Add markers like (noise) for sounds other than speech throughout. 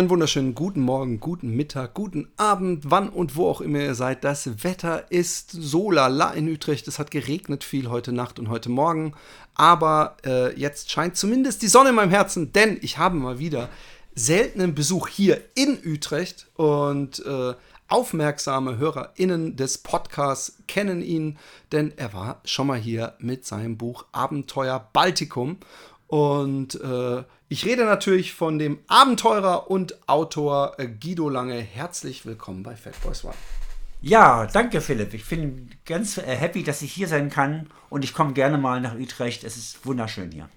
Einen wunderschönen guten Morgen, guten Mittag, guten Abend, wann und wo auch immer ihr seid. Das Wetter ist so lala in Utrecht. Es hat geregnet viel heute Nacht und heute Morgen. Aber äh, jetzt scheint zumindest die Sonne in meinem Herzen, denn ich habe mal wieder seltenen Besuch hier in Utrecht und äh, aufmerksame HörerInnen des Podcasts kennen ihn, denn er war schon mal hier mit seinem Buch Abenteuer Baltikum. Und äh, ich rede natürlich von dem Abenteurer und Autor äh, Guido Lange. Herzlich willkommen bei Fat Boys One. Ja, danke Philipp. Ich bin ganz äh, happy, dass ich hier sein kann und ich komme gerne mal nach Utrecht. Es ist wunderschön hier.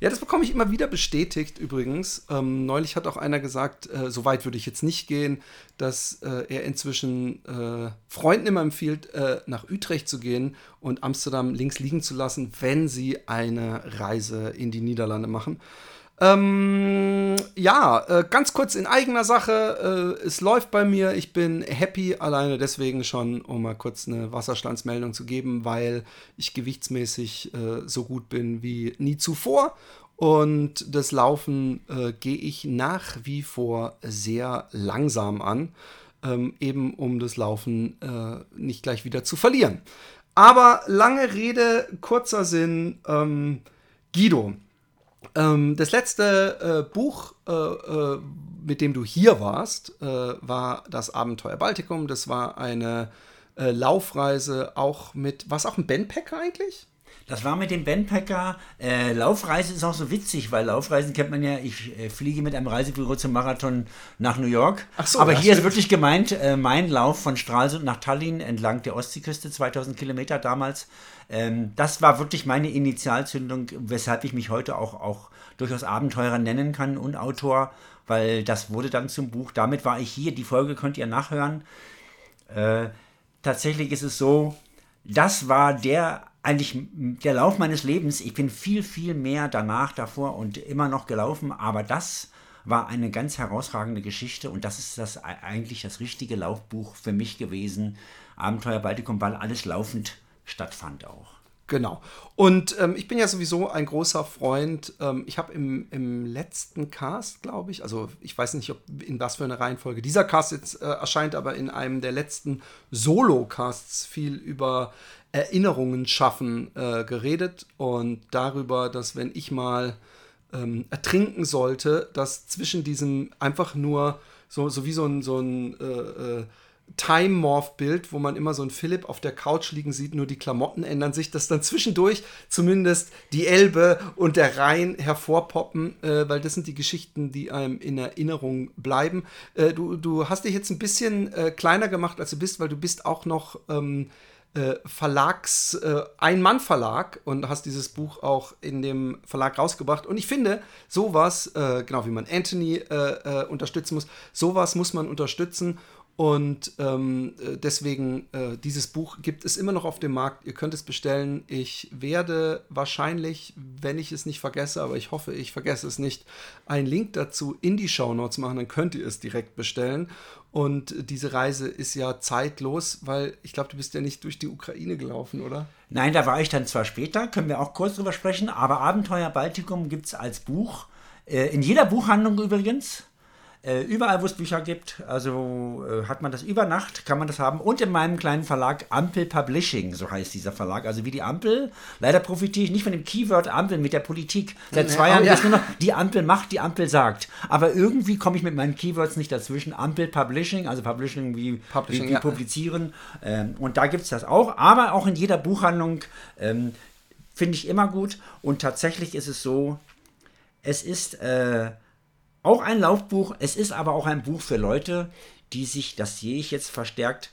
Ja, das bekomme ich immer wieder bestätigt übrigens. Ähm, neulich hat auch einer gesagt, äh, so weit würde ich jetzt nicht gehen, dass äh, er inzwischen äh, Freunden immer empfiehlt, äh, nach Utrecht zu gehen und Amsterdam links liegen zu lassen, wenn sie eine Reise in die Niederlande machen. Ähm, ja, äh, ganz kurz in eigener Sache. Äh, es läuft bei mir. Ich bin happy, alleine deswegen schon, um mal kurz eine Wasserstandsmeldung zu geben, weil ich gewichtsmäßig äh, so gut bin wie nie zuvor. Und das Laufen äh, gehe ich nach wie vor sehr langsam an, ähm, eben um das Laufen äh, nicht gleich wieder zu verlieren. Aber lange Rede, kurzer Sinn. Ähm, Guido, ähm, das letzte äh, Buch, äh, äh, mit dem du hier warst, äh, war das Abenteuer Baltikum. Das war eine äh, Laufreise auch mit, war es auch ein Bandpacker eigentlich? Das war mit dem Bandpacker. Äh, Laufreise ist auch so witzig, weil Laufreisen kennt man ja. Ich äh, fliege mit einem Reisebüro zum Marathon nach New York. Ach so, Aber hier ist wirklich gemeint, äh, mein Lauf von Stralsund nach Tallinn entlang der Ostseeküste, 2000 Kilometer damals. Ähm, das war wirklich meine Initialzündung, weshalb ich mich heute auch, auch durchaus Abenteurer nennen kann und Autor, weil das wurde dann zum Buch. Damit war ich hier. Die Folge könnt ihr nachhören. Äh, tatsächlich ist es so, das war der eigentlich der Lauf meines Lebens. Ich bin viel, viel mehr danach, davor und immer noch gelaufen, aber das war eine ganz herausragende Geschichte und das ist das eigentlich das richtige Laufbuch für mich gewesen. Abenteuer Baltikum, weil alles laufend stattfand auch. Genau. Und ähm, ich bin ja sowieso ein großer Freund. Ähm, ich habe im, im letzten Cast, glaube ich, also ich weiß nicht, ob in was für eine Reihenfolge dieser Cast jetzt äh, erscheint, aber in einem der letzten Solo-Casts viel über Erinnerungen schaffen äh, geredet und darüber, dass wenn ich mal ähm, ertrinken sollte, dass zwischen diesem einfach nur so, so wie so ein, so ein äh, äh Time-Morph-Bild, wo man immer so ein Philipp auf der Couch liegen sieht, nur die Klamotten ändern sich, dass dann zwischendurch zumindest die Elbe und der Rhein hervorpoppen, äh, weil das sind die Geschichten, die einem in Erinnerung bleiben. Äh, du, du hast dich jetzt ein bisschen äh, kleiner gemacht, als du bist, weil du bist auch noch ähm, äh, Verlags, äh, Ein-Mann-Verlag und hast dieses Buch auch in dem Verlag rausgebracht. Und ich finde, sowas, äh, genau wie man Anthony äh, äh, unterstützen muss, sowas muss man unterstützen. Und ähm, äh, deswegen, äh, dieses Buch gibt es immer noch auf dem Markt. Ihr könnt es bestellen. Ich werde wahrscheinlich, wenn ich es nicht vergesse, aber ich hoffe, ich vergesse es nicht, einen Link dazu in die Show Notes machen. Dann könnt ihr es direkt bestellen. Und diese Reise ist ja zeitlos, weil ich glaube, du bist ja nicht durch die Ukraine gelaufen, oder? Nein, da war ich dann zwar später, können wir auch kurz drüber sprechen, aber Abenteuer Baltikum gibt es als Buch. Äh, in jeder Buchhandlung übrigens. Äh, überall, wo es Bücher gibt, also äh, hat man das über Nacht, kann man das haben. Und in meinem kleinen Verlag Ampel Publishing, so heißt dieser Verlag. Also wie die Ampel. Leider profitiere ich nicht von dem Keyword Ampel mit der Politik. Seit zwei Jahren oh, ja. ist nur noch, die Ampel macht, die Ampel sagt. Aber irgendwie komme ich mit meinen Keywords nicht dazwischen. Ampel Publishing, also Publishing wie, Publishing, wie, wie ja. publizieren. Ähm, und da gibt es das auch. Aber auch in jeder Buchhandlung ähm, finde ich immer gut. Und tatsächlich ist es so, es ist... Äh, auch ein Laufbuch, es ist aber auch ein Buch für Leute, die sich, das sehe ich jetzt verstärkt,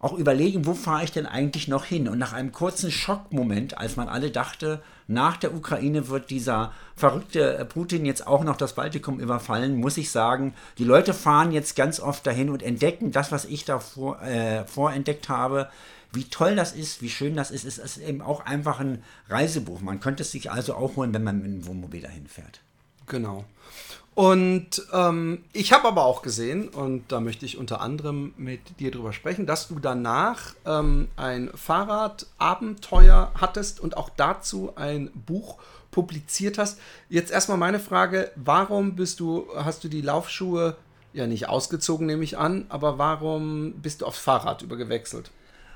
auch überlegen, wo fahre ich denn eigentlich noch hin? Und nach einem kurzen Schockmoment, als man alle dachte, nach der Ukraine wird dieser verrückte Putin jetzt auch noch das Baltikum überfallen, muss ich sagen. Die Leute fahren jetzt ganz oft dahin und entdecken das, was ich da vor, äh, vorentdeckt habe. Wie toll das ist, wie schön das ist. Es ist eben auch einfach ein Reisebuch. Man könnte es sich also auch holen, wenn man mit einem Wohnmobil dahin fährt. Genau. Und ähm, ich habe aber auch gesehen, und da möchte ich unter anderem mit dir drüber sprechen, dass du danach ähm, ein Fahrradabenteuer hattest und auch dazu ein Buch publiziert hast. Jetzt erstmal meine Frage, warum bist du, hast du die Laufschuhe ja nicht ausgezogen, nehme ich an, aber warum bist du aufs Fahrrad übergewechselt?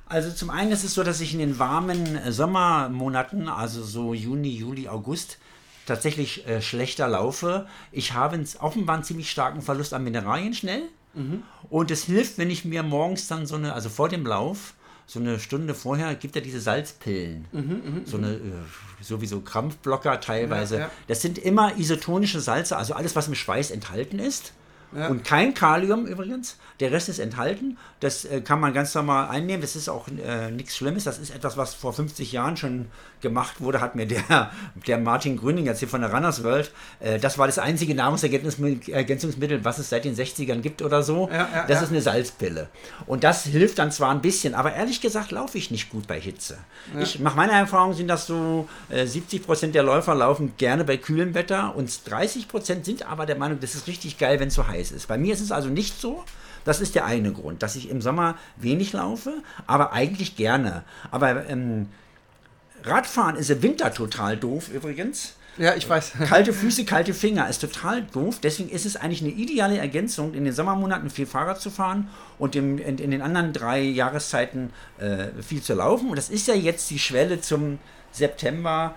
Also zum einen ist es so, dass ich in den warmen Sommermonaten, also so Juni, Juli, August, tatsächlich äh, schlechter laufe. Ich habe offenbar einen ziemlich starken Verlust an Mineralien schnell. Mhm. Und es hilft, wenn ich mir morgens dann so eine, also vor dem Lauf, so eine Stunde vorher gibt er diese Salzpillen. Mhm, mhm so eine, mhm. äh, sowieso Krampfblocker teilweise. Ja, ja. Das sind immer isotonische Salze, also alles, was im Schweiß enthalten ist. Ja. Und kein Kalium übrigens. Der Rest ist enthalten. Das äh, kann man ganz normal einnehmen. Das ist auch äh, nichts Schlimmes. Das ist etwas, was vor 50 Jahren schon gemacht wurde. Hat mir der, (laughs) der Martin Grüning jetzt hier von der Runners World. Äh, das war das einzige Nahrungsergänzungsmittel, was es seit den 60ern gibt oder so. Ja, ja, das ist eine Salzpille. Und das hilft dann zwar ein bisschen, aber ehrlich gesagt laufe ich nicht gut bei Hitze. Ich, nach meiner Erfahrung sind das so 70 äh, Prozent der Läufer laufen gerne bei kühlem Wetter und 30 Prozent sind aber der Meinung, das ist richtig geil, wenn es so heiß ist. Bei mir ist es also nicht so. Das ist der eine Grund, dass ich im Sommer wenig laufe, aber eigentlich gerne. Aber ähm, Radfahren ist im Winter total doof übrigens. Ja, ich weiß. (laughs) Kalte Füße, kalte Finger ist total doof. Deswegen ist es eigentlich eine ideale Ergänzung, in den Sommermonaten viel Fahrrad zu fahren und im, in, in, den anderen drei Jahreszeiten äh, viel zu laufen. Und das ist ja jetzt die Schwelle zum September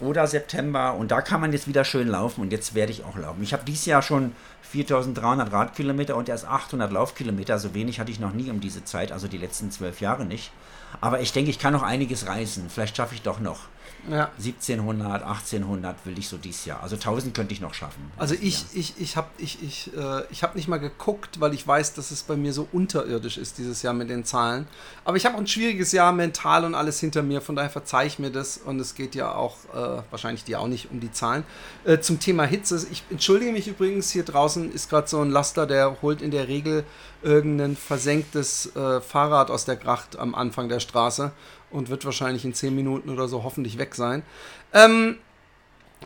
oder September und da kann man jetzt wieder schön laufen und jetzt werde ich auch laufen. Ich habe dieses Jahr schon 4300 Radkilometer und erst 800 Laufkilometer. So wenig hatte ich noch nie um diese Zeit, also die letzten zwölf Jahre nicht. Aber ich denke, ich kann noch einiges reisen. Vielleicht schaffe ich doch noch. Ja. 1700, 1800 will ich so dieses Jahr. Also 1000 könnte ich noch schaffen. Also ich, ich, ich habe ich, ich, äh, ich hab nicht mal geguckt, weil ich weiß, dass es bei mir so unterirdisch ist dieses Jahr mit den Zahlen. Aber ich habe auch ein schwieriges Jahr mental und alles hinter mir. Von daher verzeihe ich mir das. Und es geht ja auch, äh, wahrscheinlich dir auch nicht um die Zahlen. Äh, zum Thema Hitze. Ich entschuldige mich übrigens, hier draußen ist gerade so ein Laster, der holt in der Regel irgendein versenktes äh, Fahrrad aus der Gracht am Anfang der Straße und wird wahrscheinlich in 10 Minuten oder so hoffentlich weg sein. Ähm,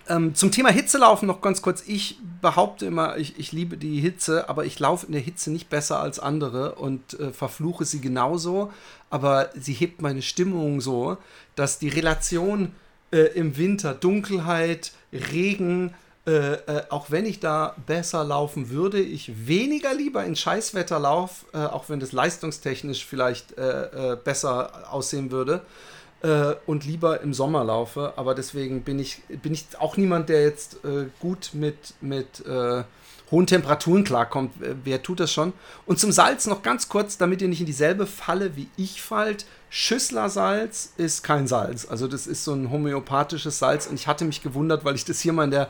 ähm, zum Thema Hitze laufen noch ganz kurz. Ich behaupte immer, ich, ich liebe die Hitze, aber ich laufe in der Hitze nicht besser als andere und äh, verfluche sie genauso. Aber sie hebt meine Stimmung so, dass die Relation äh, im Winter, Dunkelheit, Regen, äh, äh, auch wenn ich da besser laufen würde, ich weniger lieber in Scheißwetter laufe, äh, auch wenn das leistungstechnisch vielleicht äh, äh, besser aussehen würde, und lieber im Sommer laufe. Aber deswegen bin ich, bin ich auch niemand, der jetzt gut mit, mit hohen Temperaturen klarkommt. Wer tut das schon? Und zum Salz noch ganz kurz, damit ihr nicht in dieselbe Falle wie ich fallt. Schüsslersalz ist kein Salz. Also das ist so ein homöopathisches Salz. Und ich hatte mich gewundert, weil ich das hier mal in, der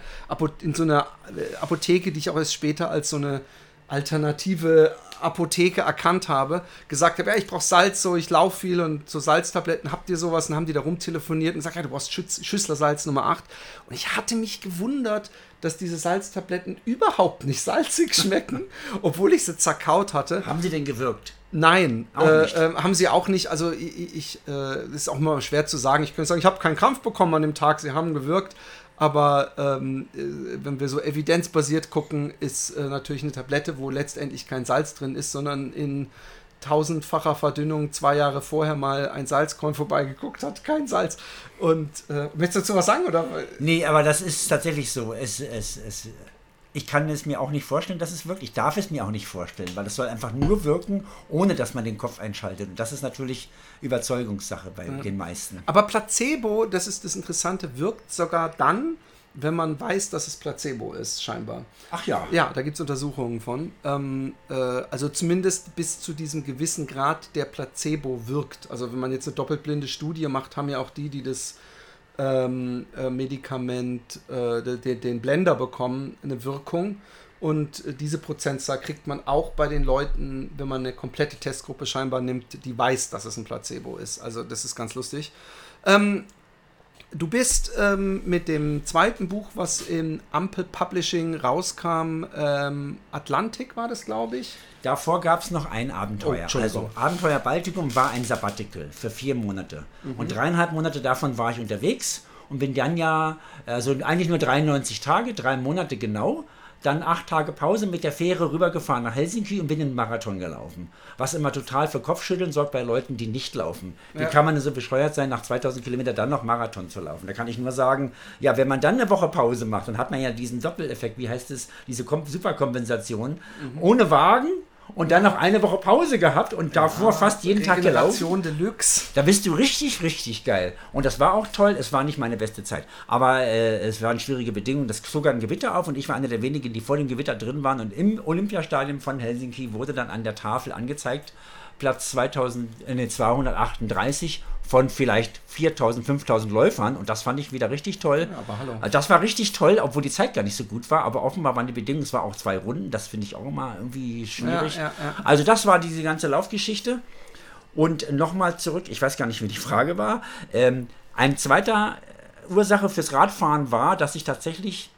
in so einer äh, Apotheke, die ich auch erst später als so eine alternative Apotheke erkannt habe, gesagt habe, ja, ich brauche Salz, so ich laufe viel und so Salztabletten, habt ihr sowas? Und haben die da rumtelefoniert und gesagt, ja, du brauchst Schütz Schüsslersalz Nummer 8. Und ich hatte mich gewundert, dass diese Salztabletten überhaupt nicht salzig (laughs) schmecken, obwohl ich sie zerkaut hatte. Haben sie denn gewirkt? Nein, äh, äh, haben sie auch nicht. Also ich, ich äh, ist auch mal schwer zu sagen. Ich könnte sagen, ich habe keinen Krampf bekommen an dem Tag. Sie haben gewirkt. Aber ähm, äh, wenn wir so evidenzbasiert gucken, ist äh, natürlich eine Tablette, wo letztendlich kein Salz drin ist, sondern in tausendfacher Verdünnung zwei Jahre vorher mal ein Salzkorn vorbeigeguckt hat, kein Salz. Und äh, möchtest du dazu was sagen? Oder? Nee, aber das ist tatsächlich so. Es, es, es, ich kann es mir auch nicht vorstellen, dass es wirkt. Ich darf es mir auch nicht vorstellen, weil es soll einfach nur wirken, ohne dass man den Kopf einschaltet. Und das ist natürlich Überzeugungssache bei ja. den meisten. Aber Placebo, das ist das Interessante, wirkt sogar dann, wenn man weiß, dass es Placebo ist, scheinbar. Ach ja. Ja, da gibt es Untersuchungen von. Ähm, äh, also zumindest bis zu diesem gewissen Grad der Placebo wirkt. Also wenn man jetzt eine doppelblinde Studie macht, haben ja auch die, die das ähm, äh, Medikament, äh, den, den Blender bekommen, eine Wirkung. Und äh, diese Prozentzahl kriegt man auch bei den Leuten, wenn man eine komplette Testgruppe scheinbar nimmt, die weiß, dass es ein Placebo ist. Also das ist ganz lustig. Ähm, du bist ähm, mit dem zweiten Buch, was im Ampel Publishing rauskam, ähm, Atlantik war das, glaube ich. Davor gab es noch ein Abenteuer. Oh, also Abenteuer Baltikum war ein Sabbatical für vier Monate. Mhm. Und dreieinhalb Monate davon war ich unterwegs und bin dann ja, also eigentlich nur 93 Tage, drei Monate genau, dann acht Tage Pause mit der Fähre rübergefahren nach Helsinki und bin in den Marathon gelaufen. Was immer total für Kopfschütteln sorgt bei Leuten, die nicht laufen. Wie ja. kann man so bescheuert sein, nach 2000 Kilometern dann noch Marathon zu laufen? Da kann ich nur sagen, ja, wenn man dann eine Woche Pause macht, dann hat man ja diesen Doppeleffekt, wie heißt es, diese Superkompensation. Mhm. Ohne Wagen und dann noch eine Woche Pause gehabt und davor ja, fast jeden Tag gelaufen. Deluxe. Da bist du richtig, richtig geil. Und das war auch toll. Es war nicht meine beste Zeit. Aber äh, es waren schwierige Bedingungen. Das zog ein Gewitter auf und ich war einer der wenigen, die vor dem Gewitter drin waren. Und im Olympiastadion von Helsinki wurde dann an der Tafel angezeigt, Platz 2000, äh, 238 von vielleicht 4000, 5000 Läufern und das fand ich wieder richtig toll. Ja, aber hallo. Also das war richtig toll, obwohl die Zeit gar nicht so gut war, aber offenbar waren die Bedingungen, es war auch zwei Runden, das finde ich auch immer irgendwie schwierig. Ja, ja, also das war diese ganze Laufgeschichte. Und nochmal zurück, ich weiß gar nicht, wie die Frage war. Ähm, ein zweiter Ursache fürs Radfahren war, dass ich tatsächlich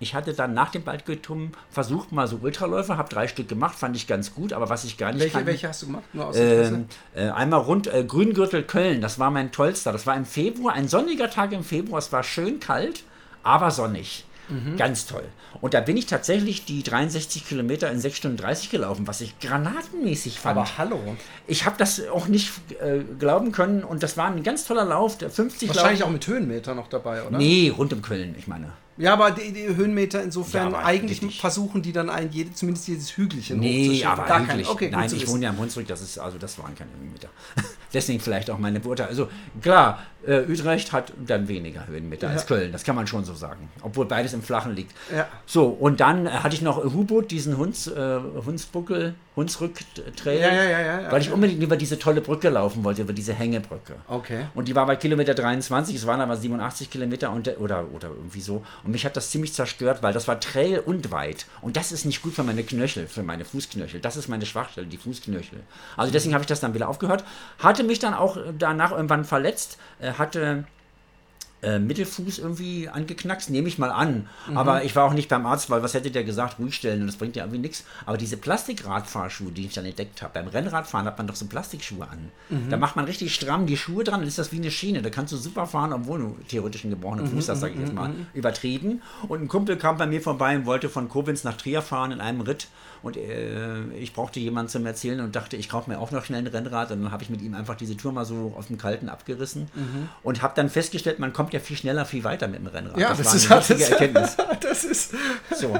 ich hatte dann nach dem Baltgötum versucht, mal so Ultraläufe, habe drei Stück gemacht, fand ich ganz gut, aber was ich gar nicht Welche, kann, welche hast du gemacht? Nur aus ähm, äh, einmal rund äh, Grüngürtel Köln, das war mein tollster. Das war im Februar, ein sonniger Tag im Februar, es war schön kalt, aber sonnig. Mhm. Ganz toll. Und da bin ich tatsächlich die 63 Kilometer in 6 Stunden 30 gelaufen, was ich granatenmäßig fand. Aber hallo. Ich habe das auch nicht äh, glauben können und das war ein ganz toller Lauf. Der 50 Wahrscheinlich Lauf. auch mit Höhenmeter noch dabei, oder? Nee, rund um Köln, ich meine. Ja, aber die, die Höhenmeter insofern, ja, eigentlich richtig. versuchen die dann ein, jede, zumindest jedes Hügelchen Nee, aber Gar hügelig. Okay, Nein, ich wohne ja im Hunsrück, das ist, also das waren keine Höhenmeter. (laughs) Deswegen vielleicht auch meine Beurteilung. Also klar, äh, Utrecht hat dann weniger Höhenmeter ja. als Köln, das kann man schon so sagen. Obwohl beides im Flachen liegt. Ja. So, und dann äh, hatte ich noch Hubot, diesen Hunds, äh, Hundsbuckel, Hunsrück-Trail, ja, ja, ja, weil ich unbedingt über diese tolle Brücke laufen wollte, über diese Hängebrücke. Okay. Und die war bei Kilometer 23, es waren aber 87 Kilometer und, oder, oder irgendwie so. Und mich hat das ziemlich zerstört, weil das war Trail und weit. Und das ist nicht gut für meine Knöchel, für meine Fußknöchel. Das ist meine Schwachstelle, die Fußknöchel. Also deswegen habe ich das dann wieder aufgehört. Hatte mich dann auch danach irgendwann verletzt, äh, hatte äh, Mittelfuß irgendwie angeknackst, nehme ich mal an. Mhm. Aber ich war auch nicht beim Arzt, weil was hätte der gesagt, ruhig stellen und das bringt ja irgendwie nichts. Aber diese Plastikradfahrschuhe, die ich dann entdeckt habe, beim Rennradfahren hat man doch so Plastikschuhe an. Mhm. Da macht man richtig stramm die Schuhe dran, dann ist das wie eine Schiene. Da kannst du super fahren, obwohl du theoretisch einen gebrochenen mhm. Fuß hast, sag ich jetzt mal. Mhm. Übertrieben. Und ein Kumpel kam bei mir vorbei und wollte von Koblenz nach Trier fahren in einem Ritt. Und äh, ich brauchte jemanden zum Erzählen und dachte, ich kaufe mir auch noch schnell ein Rennrad. Und dann habe ich mit ihm einfach diese Tour mal so aus dem Kalten abgerissen mhm. und habe dann festgestellt, man kommt ja viel schneller, viel weiter mit dem Rennrad. Ja, das, das ist eine das, Erkenntnis. (laughs) das ist so.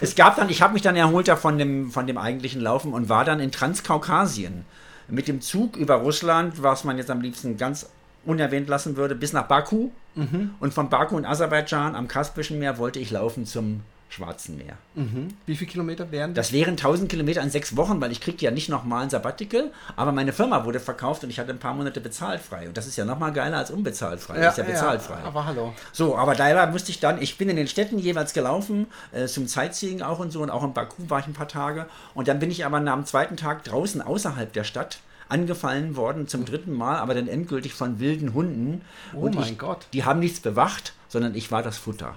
Es gab dann, ich habe mich dann erholt von dem, von dem eigentlichen Laufen und war dann in Transkaukasien. Mit dem Zug über Russland, was man jetzt am liebsten ganz unerwähnt lassen würde, bis nach Baku. Mhm. Und von Baku in Aserbaidschan am Kaspischen Meer wollte ich laufen zum Schwarzen Meer. Mhm. Wie viele Kilometer wären das? Das wären 1000 Kilometer in sechs Wochen, weil ich kriegte ja nicht nochmal ein Sabbatical, aber meine Firma wurde verkauft und ich hatte ein paar Monate bezahlt frei. Und das ist ja nochmal geiler als unbezahlt frei. Ja, ist ja bezahlt frei. Ja, aber hallo. So, aber da musste ich dann, ich bin in den Städten jeweils gelaufen, äh, zum Sightseeing auch und so, und auch in Baku war ich ein paar Tage. Und dann bin ich aber am zweiten Tag draußen außerhalb der Stadt angefallen worden zum dritten Mal, aber dann endgültig von wilden Hunden. Oh und mein ich, Gott. Die haben nichts bewacht, sondern ich war das Futter.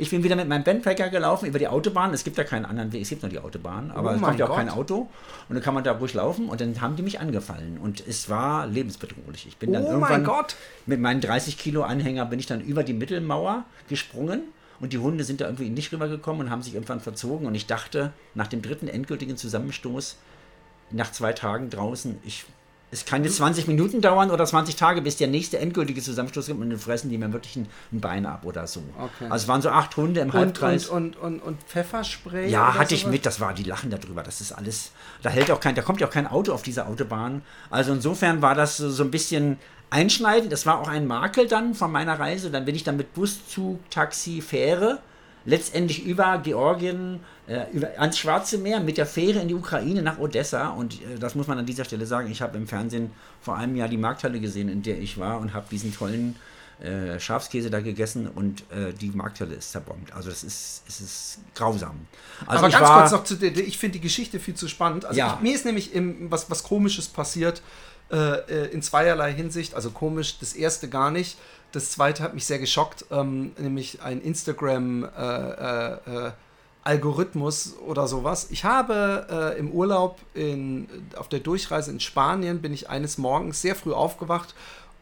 Ich bin wieder mit meinem Bandpacker gelaufen über die Autobahn. Es gibt ja keinen anderen Weg, es gibt nur die Autobahn, aber oh es kommt ja auch kein Auto. Und dann kann man da ruhig laufen und dann haben die mich angefallen. Und es war lebensbedrohlich. Ich bin dann oh irgendwann mit meinen 30 Kilo Anhänger bin ich dann über die Mittelmauer gesprungen. Und die Hunde sind da irgendwie nicht rübergekommen und haben sich irgendwann verzogen. Und ich dachte, nach dem dritten endgültigen Zusammenstoß, nach zwei Tagen draußen, ich es kann jetzt 20 Minuten dauern oder 20 Tage, bis der nächste endgültige Zusammenstoß kommt und dann fressen die mir wirklich ein, ein Bein ab oder so. Okay. Also es waren so acht Hunde im Halbkreis. Und, und, und, und Pfefferspray? Ja, hatte ich mit, das war, die lachen darüber. Das ist alles, da hält auch kein, da kommt ja auch kein Auto auf dieser Autobahn. Also insofern war das so, so ein bisschen einschneidend. Das war auch ein Makel dann von meiner Reise. Dann bin ich dann mit Bus, Zug, Taxi, Fähre letztendlich über Georgien, äh, über, ans Schwarze Meer mit der Fähre in die Ukraine nach Odessa. Und äh, das muss man an dieser Stelle sagen. Ich habe im Fernsehen vor einem Jahr die Markthalle gesehen, in der ich war und habe diesen tollen äh, Schafskäse da gegessen und äh, die Markthalle ist zerbombt. Also das ist, es ist grausam. Also Aber ganz war, kurz noch zu der, ich finde die Geschichte viel zu spannend. Also ja. ich, mir ist nämlich im, was, was komisches passiert äh, in zweierlei Hinsicht. Also komisch, das erste gar nicht. Das zweite hat mich sehr geschockt, ähm, nämlich ein Instagram äh, äh, Algorithmus oder sowas. Ich habe äh, im Urlaub in, auf der Durchreise in Spanien bin ich eines Morgens sehr früh aufgewacht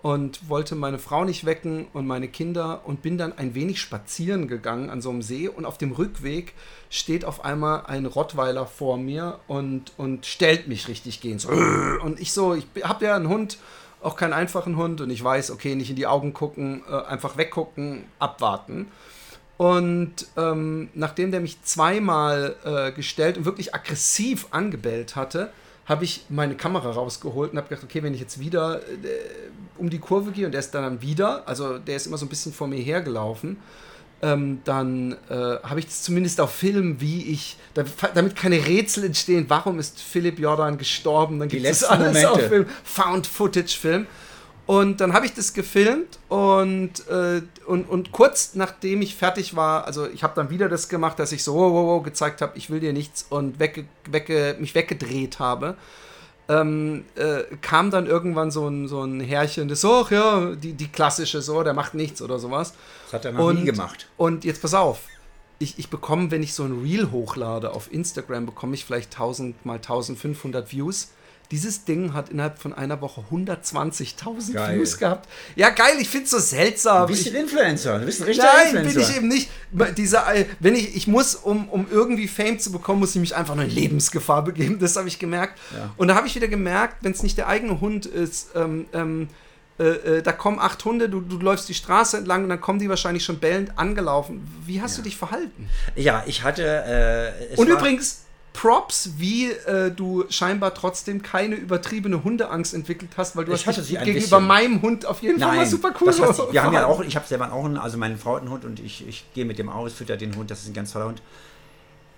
und wollte meine Frau nicht wecken und meine Kinder und bin dann ein wenig spazieren gegangen an so einem See und auf dem Rückweg steht auf einmal ein Rottweiler vor mir und, und stellt mich richtig gehen. So, und ich so, ich habe ja einen Hund, auch keinen einfachen Hund und ich weiß, okay, nicht in die Augen gucken, äh, einfach weggucken, abwarten. Und ähm, nachdem der mich zweimal äh, gestellt und wirklich aggressiv angebellt hatte, habe ich meine Kamera rausgeholt und habe gedacht, okay, wenn ich jetzt wieder äh, um die Kurve gehe und der ist dann wieder, also der ist immer so ein bisschen vor mir hergelaufen, ähm, dann äh, habe ich das zumindest auf Film, wie ich, damit keine Rätsel entstehen, warum ist Philipp Jordan gestorben, dann gibt es alles Momente. auf Film, Found-Footage-Film. Und dann habe ich das gefilmt und, äh, und, und kurz nachdem ich fertig war, also ich habe dann wieder das gemacht, dass ich so wow, wow, wow gezeigt habe, ich will dir nichts und wegge, wegge, mich weggedreht habe. Ähm, äh, kam dann irgendwann so ein, so ein Herrchen, das so, ach ja, die, die klassische so, der macht nichts oder sowas. Das hat er noch und, nie gemacht. Und jetzt pass auf, ich, ich bekomme, wenn ich so ein Reel hochlade auf Instagram, bekomme ich vielleicht 1000 mal 1500 Views. Dieses Ding hat innerhalb von einer Woche 120.000 Views gehabt. Ja, geil, ich finde es so seltsam. Du bist ein Influencer, du bist ein richtiger Nein, Influencer. bin ich eben nicht. Diese, wenn ich, ich muss, um, um irgendwie Fame zu bekommen, muss ich mich einfach nur in Lebensgefahr begeben. Das habe ich gemerkt. Ja. Und da habe ich wieder gemerkt, wenn es nicht der eigene Hund ist, ähm, ähm, äh, äh, da kommen acht Hunde, du, du läufst die Straße entlang und dann kommen die wahrscheinlich schon bellend angelaufen. Wie hast ja. du dich verhalten? Ja, ich hatte. Äh, und übrigens, Props, wie äh, du scheinbar trotzdem keine übertriebene Hundeangst entwickelt hast, weil du ich hast dich gegenüber bisschen. meinem Hund auf jeden Nein, Fall mal super cool. Das heißt, wir haben ja auch, ich habe selber auch einen, also meine Frau hat einen Hund und ich, ich gehe mit dem aus, fütter den Hund, das ist ein ganz toller Hund.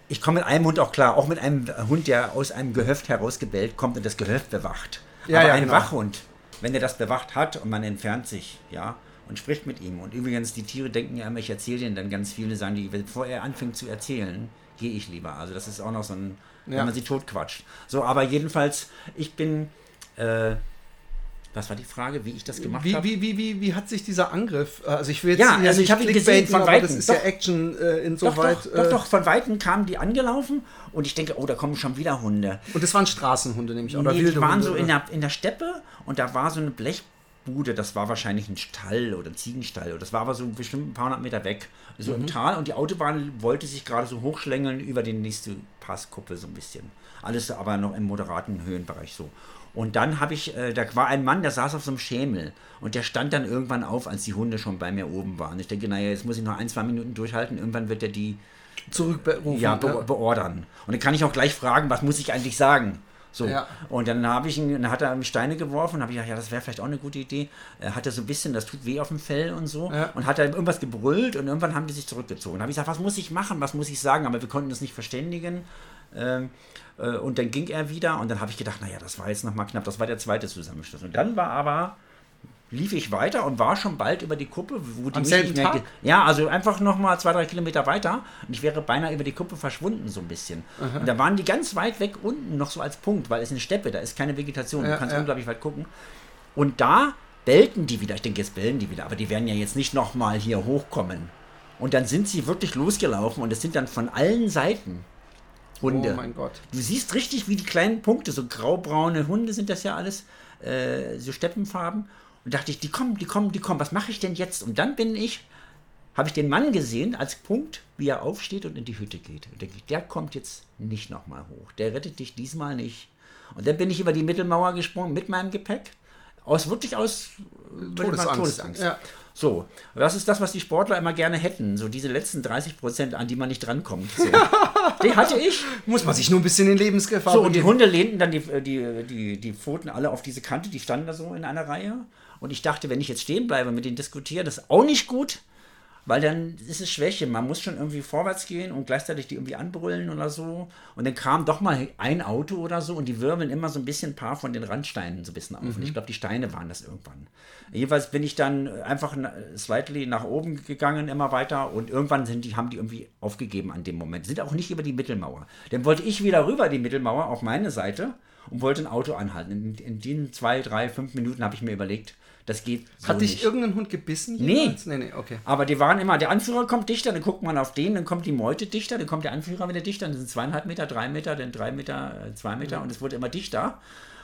Ich komme mit einem Hund auch klar, auch mit einem Hund, der aus einem Gehöft herausgebellt kommt und das Gehöft bewacht. Ja, Aber ja, ein genau. Wachhund, wenn er das bewacht hat und man entfernt sich, ja, und spricht mit ihm. Und übrigens, die Tiere denken ja immer, ich erzähle denen dann ganz viele, sagen die, bevor er anfängt zu erzählen, gehe ich lieber. Also das ist auch noch so ein, ja. wenn man sie totquatscht. So, aber jedenfalls, ich bin, äh, was war die Frage, wie ich das gemacht habe? Wie, wie, wie, wie hat sich dieser Angriff, äh, also ich will jetzt ja, also ich habe ihn gesehen von Weitem. Das ist doch, ja Action äh, insoweit. Doch, doch, äh, doch, doch, von Weitem kamen die angelaufen und ich denke, oh, da kommen schon wieder Hunde. Und das waren Straßenhunde, nämlich oder nee, wilde die waren Hunde, so in der, in der Steppe und da war so eine Blech Bude, das war wahrscheinlich ein Stall oder ein Ziegenstall. Das war aber so bestimmt ein paar hundert Meter weg, so mhm. im Tal. Und die Autobahn wollte sich gerade so hochschlängeln über die nächste Passkuppe so ein bisschen. Alles aber noch im moderaten Höhenbereich so. Und dann habe ich, äh, da war ein Mann, der saß auf so einem Schemel und der stand dann irgendwann auf, als die Hunde schon bei mir oben waren. Ich denke, naja, jetzt muss ich noch ein, zwei Minuten durchhalten, irgendwann wird er die zurückberufen. Ja, be beordern. Und dann kann ich auch gleich fragen, was muss ich eigentlich sagen? So. Ja. Und dann habe ich ihn, dann hat er Steine geworfen habe ich gedacht, ja, das wäre vielleicht auch eine gute Idee. Er hatte so ein bisschen, das tut weh auf dem Fell und so. Ja. Und hat dann irgendwas gebrüllt und irgendwann haben die sich zurückgezogen. Da habe ich gesagt, was muss ich machen, was muss ich sagen? Aber wir konnten das nicht verständigen. Ähm, äh, und dann ging er wieder und dann habe ich gedacht, naja, das war jetzt nochmal knapp. Das war der zweite Zusammenschluss. Und dann war aber lief ich weiter und war schon bald über die Kuppe, wo die Am selben Tag? Ja, also einfach noch mal zwei, drei Kilometer weiter und ich wäre beinahe über die Kuppe verschwunden so ein bisschen. Aha. Und da waren die ganz weit weg unten noch so als Punkt, weil es eine Steppe, da ist keine Vegetation, ja, du kannst ja. unglaublich weit gucken. Und da bellten die wieder, ich denke jetzt bellen die wieder, aber die werden ja jetzt nicht noch mal hier hochkommen. Und dann sind sie wirklich losgelaufen und es sind dann von allen Seiten Hunde. Oh mein Gott. Du siehst richtig, wie die kleinen Punkte, so graubraune Hunde sind das ja alles, äh, so Steppenfarben. Und dachte ich, die kommen, die kommen, die kommen, was mache ich denn jetzt? Und dann bin ich, habe ich den Mann gesehen als Punkt, wie er aufsteht und in die Hütte geht. Und denke ich, der kommt jetzt nicht nochmal hoch. Der rettet dich diesmal nicht. Und dann bin ich über die Mittelmauer gesprungen mit meinem Gepäck. Aus wirklich aus Todesangst. Todesangst. Ja. So, das ist das, was die Sportler immer gerne hätten. So diese letzten 30 Prozent, an die man nicht drankommt. So. (laughs) die hatte ich. Muss man sich nur ein bisschen in Lebensgefahr So, und die Hunde lehnten dann die, die, die, die Pfoten alle auf diese Kante, die standen da so in einer Reihe. Und ich dachte, wenn ich jetzt stehen bleibe und mit denen diskutiere, das ist auch nicht gut. weil dann ist es Schwäche. Man muss schon irgendwie vorwärts gehen und gleichzeitig die irgendwie anbrüllen oder so. Und dann kam doch mal ein Auto oder so und die wirbeln immer so ein bisschen ein paar von den Randsteinen so ein bisschen auf. Mhm. Und ich glaube, die Steine waren das irgendwann. Jedenfalls bin ich dann einfach slightly nach oben gegangen, immer weiter und irgendwann sind die, haben die irgendwie aufgegeben an dem Moment. Sind auch nicht über die Mittelmauer. Dann wollte ich wieder rüber die Mittelmauer auf meine Seite und wollte ein Auto anhalten. In, in den zwei, drei, fünf Minuten habe ich mir überlegt, das geht so Hat dich nicht. irgendein Hund gebissen? Nee. nee. Nee, okay. Aber die waren immer, der Anführer kommt dichter, dann guckt man auf den, dann kommt die Meute dichter, dann kommt der Anführer wieder dichter, dann sind zweieinhalb Meter, drei Meter, dann drei Meter, äh, zwei Meter mhm. und es wurde immer dichter.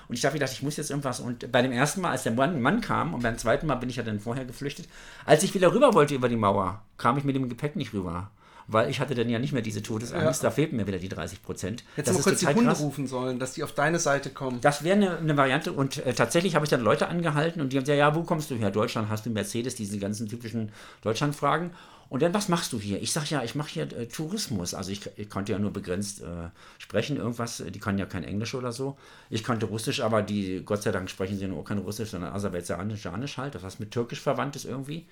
Und ich dachte, ich muss jetzt irgendwas. Und bei dem ersten Mal, als der Mann, kam, und beim zweiten Mal bin ich ja dann vorher geflüchtet, als ich wieder rüber wollte über die Mauer, kam ich mit dem Gepäck nicht rüber weil ich hatte dann ja nicht mehr diese Todesangst, ja. da fehlten mir wieder die 30 Prozent. Hättest du kurz die Hunde krass. rufen sollen, dass die auf deine Seite kommen. Das wäre eine, eine, Variante und äh, tatsächlich habe ich dann Leute angehalten und die haben gesagt, ja, wo kommst du her? Deutschland, hast du Mercedes, diese ganzen typischen Deutschlandfragen. Und dann, was machst du hier? Ich sage ja, ich mache hier äh, Tourismus. Also ich, ich, konnte ja nur begrenzt äh, sprechen, irgendwas. Die können ja kein Englisch oder so. Ich konnte Russisch, aber die, Gott sei Dank sprechen sie nur kein Russisch, sondern Aserbaidschanisch halt, das was mit Türkisch verwandt ist irgendwie.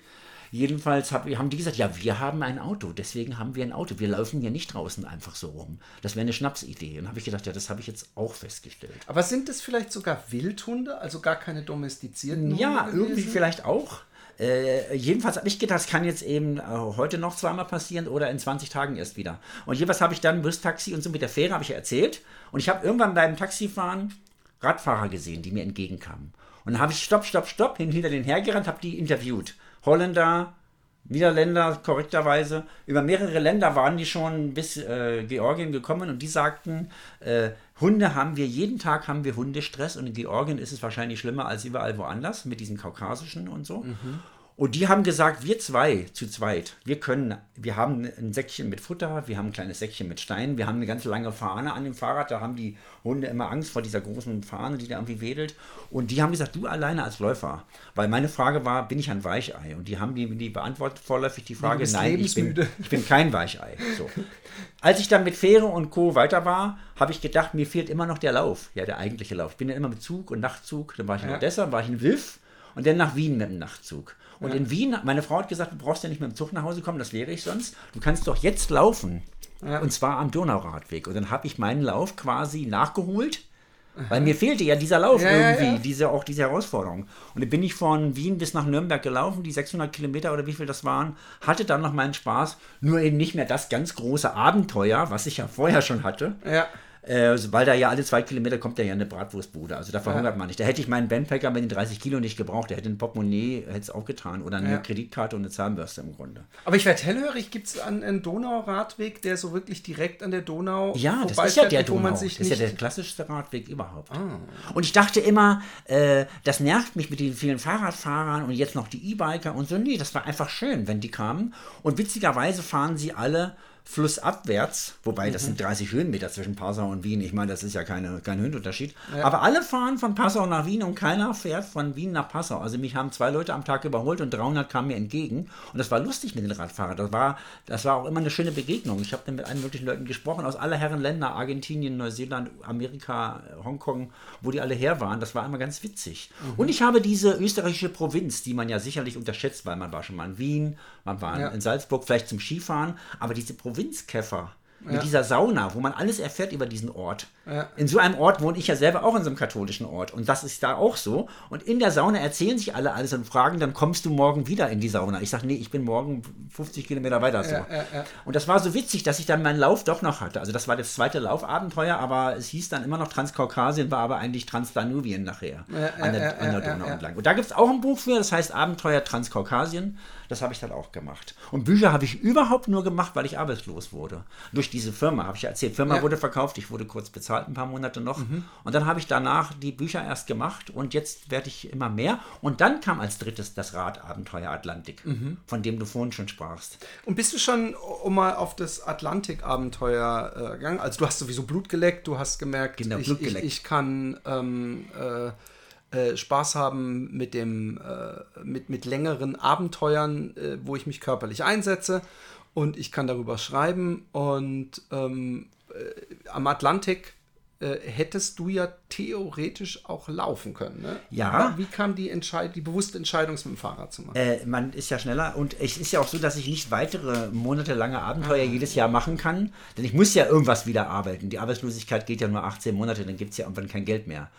Jedenfalls hab, haben die gesagt, ja, wir haben ein Auto, deswegen haben wir ein Auto. Wir laufen hier nicht draußen einfach so rum. Das wäre eine Schnapsidee. Und habe ich gedacht, ja, das habe ich jetzt auch festgestellt. Aber sind das vielleicht sogar Wildhunde, also gar keine domestizierten Ja, Hunde irgendwie vielleicht auch. Äh, jedenfalls habe ich gedacht, das kann jetzt eben äh, heute noch zweimal passieren oder in 20 Tagen erst wieder. Und jedenfalls habe ich dann Bustaxi und so mit der Fähre, habe ich ja erzählt. Und ich habe irgendwann beim Taxifahren Radfahrer gesehen, die mir entgegenkamen. Und dann habe ich Stopp, Stopp, Stopp hinter den hergerannt, habe die interviewt. Holländer, Niederländer korrekterweise. Über mehrere Länder waren die schon bis äh, Georgien gekommen und die sagten, äh, Hunde haben wir, jeden Tag haben wir Hundestress und in Georgien ist es wahrscheinlich schlimmer als überall woanders mit diesen kaukasischen und so. Mhm. Und die haben gesagt, wir zwei zu zweit, wir können, wir haben ein Säckchen mit Futter, wir haben ein kleines Säckchen mit Steinen, wir haben eine ganz lange Fahne an dem Fahrrad, da haben die Hunde immer Angst vor dieser großen Fahne, die da irgendwie wedelt. Und die haben gesagt, du alleine als Läufer. Weil meine Frage war, bin ich ein Weichei? Und die haben die, die beantwortet vorläufig die Frage, nein, ich bin, ich bin kein Weichei. So. Als ich dann mit Fähre und Co. weiter war, habe ich gedacht, mir fehlt immer noch der Lauf, ja, der eigentliche Lauf. Ich bin ja immer mit Zug und Nachtzug, dann war ich in. Odessa, war ich in Wilf und dann nach Wien mit dem Nachtzug. Und ja. in Wien, meine Frau hat gesagt, du brauchst ja nicht mit dem Zug nach Hause kommen, das wäre ich sonst. Du kannst doch jetzt laufen. Ja. Und zwar am Donauradweg. Und dann habe ich meinen Lauf quasi nachgeholt. Weil mir fehlte ja dieser Lauf ja, irgendwie, Diese, auch diese Herausforderung. Und dann bin ich von Wien bis nach Nürnberg gelaufen, die 600 Kilometer oder wie viel das waren, hatte dann noch meinen Spaß, nur eben nicht mehr das ganz große Abenteuer, was ich ja vorher schon hatte. Äh, weil da ja alle zwei Kilometer kommt ja eine Bratwurstbude. Also da verhungert ja. man nicht. Da hätte ich meinen Bandpacker mit den 30 Kilo nicht gebraucht. Der hätte ein Portemonnaie, hätte es auch getan. Oder eine ja. Kreditkarte und eine Zahnbürste im Grunde. Aber ich werde hellhörig, gibt es einen Donauradweg, der so wirklich direkt an der Donau Ja, das ist ja der Donau. das ist ja der klassischste Radweg überhaupt. Ah. Und ich dachte immer, äh, das nervt mich mit den vielen Fahrradfahrern und jetzt noch die E-Biker und so. Nee, das war einfach schön, wenn die kamen. Und witzigerweise fahren sie alle flussabwärts, wobei mhm. das sind 30 Höhenmeter zwischen Passau und Wien. Ich meine, das ist ja keine, kein Höhenunterschied. Ja. Aber alle fahren von Passau nach Wien und keiner fährt von Wien nach Passau. Also mich haben zwei Leute am Tag überholt und 300 kamen mir entgegen. Und das war lustig mit den Radfahrern. Das war, das war auch immer eine schöne Begegnung. Ich habe dann mit allen möglichen Leuten gesprochen aus aller Herren Länder, Argentinien, Neuseeland, Amerika, Hongkong, wo die alle her waren. Das war immer ganz witzig. Mhm. Und ich habe diese österreichische Provinz, die man ja sicherlich unterschätzt, weil man war schon mal in Wien, man war ja. in Salzburg, vielleicht zum Skifahren, aber diese Provinz Provinzkäfer mit dieser Sauna, wo man alles erfährt über diesen Ort. Ja. In so einem Ort wohne ich ja selber auch in so einem katholischen Ort und das ist da auch so. Und in der Sauna erzählen sich alle alles und fragen, dann kommst du morgen wieder in die Sauna. Ich sage, nee, ich bin morgen 50 Kilometer weiter so. Ja, ja, und das war so witzig, dass ich dann meinen Lauf doch noch hatte. Also das war das zweite Laufabenteuer, aber es hieß dann immer noch Transkaukasien, war aber eigentlich Transdanubien nachher an der, an der Donau entlang. Und da gibt es auch ein Buch für, das heißt Abenteuer Transkaukasien. Das habe ich dann auch gemacht. Und Bücher habe ich überhaupt nur gemacht, weil ich arbeitslos wurde. Durch diese Firma, habe ich ja erzählt. Firma ja. wurde verkauft, ich wurde kurz bezahlt, ein paar Monate noch. Mhm. Und dann habe ich danach die Bücher erst gemacht und jetzt werde ich immer mehr. Und dann kam als drittes das Radabenteuer Atlantik, mhm. von dem du vorhin schon sprachst. Und bist du schon, um mal auf das Atlantik-Abenteuer äh, gegangen? Also du hast sowieso Blut geleckt, du hast gemerkt, genau, ich, ich, ich, kann ähm, äh, äh, Spaß haben mit dem äh, mit, mit längeren Abenteuern, äh, wo ich mich körperlich einsetze und ich kann darüber schreiben und ähm, äh, am Atlantik äh, hättest du ja theoretisch auch laufen können. Ne? Ja. Aber wie kam die, Entscheid die bewusste Entscheidung, es mit dem Fahrrad zu machen? Äh, man ist ja schneller und es ist ja auch so, dass ich nicht weitere monatelange Abenteuer ah. jedes Jahr machen kann, denn ich muss ja irgendwas wieder arbeiten. Die Arbeitslosigkeit geht ja nur 18 Monate, dann gibt es ja irgendwann kein Geld mehr.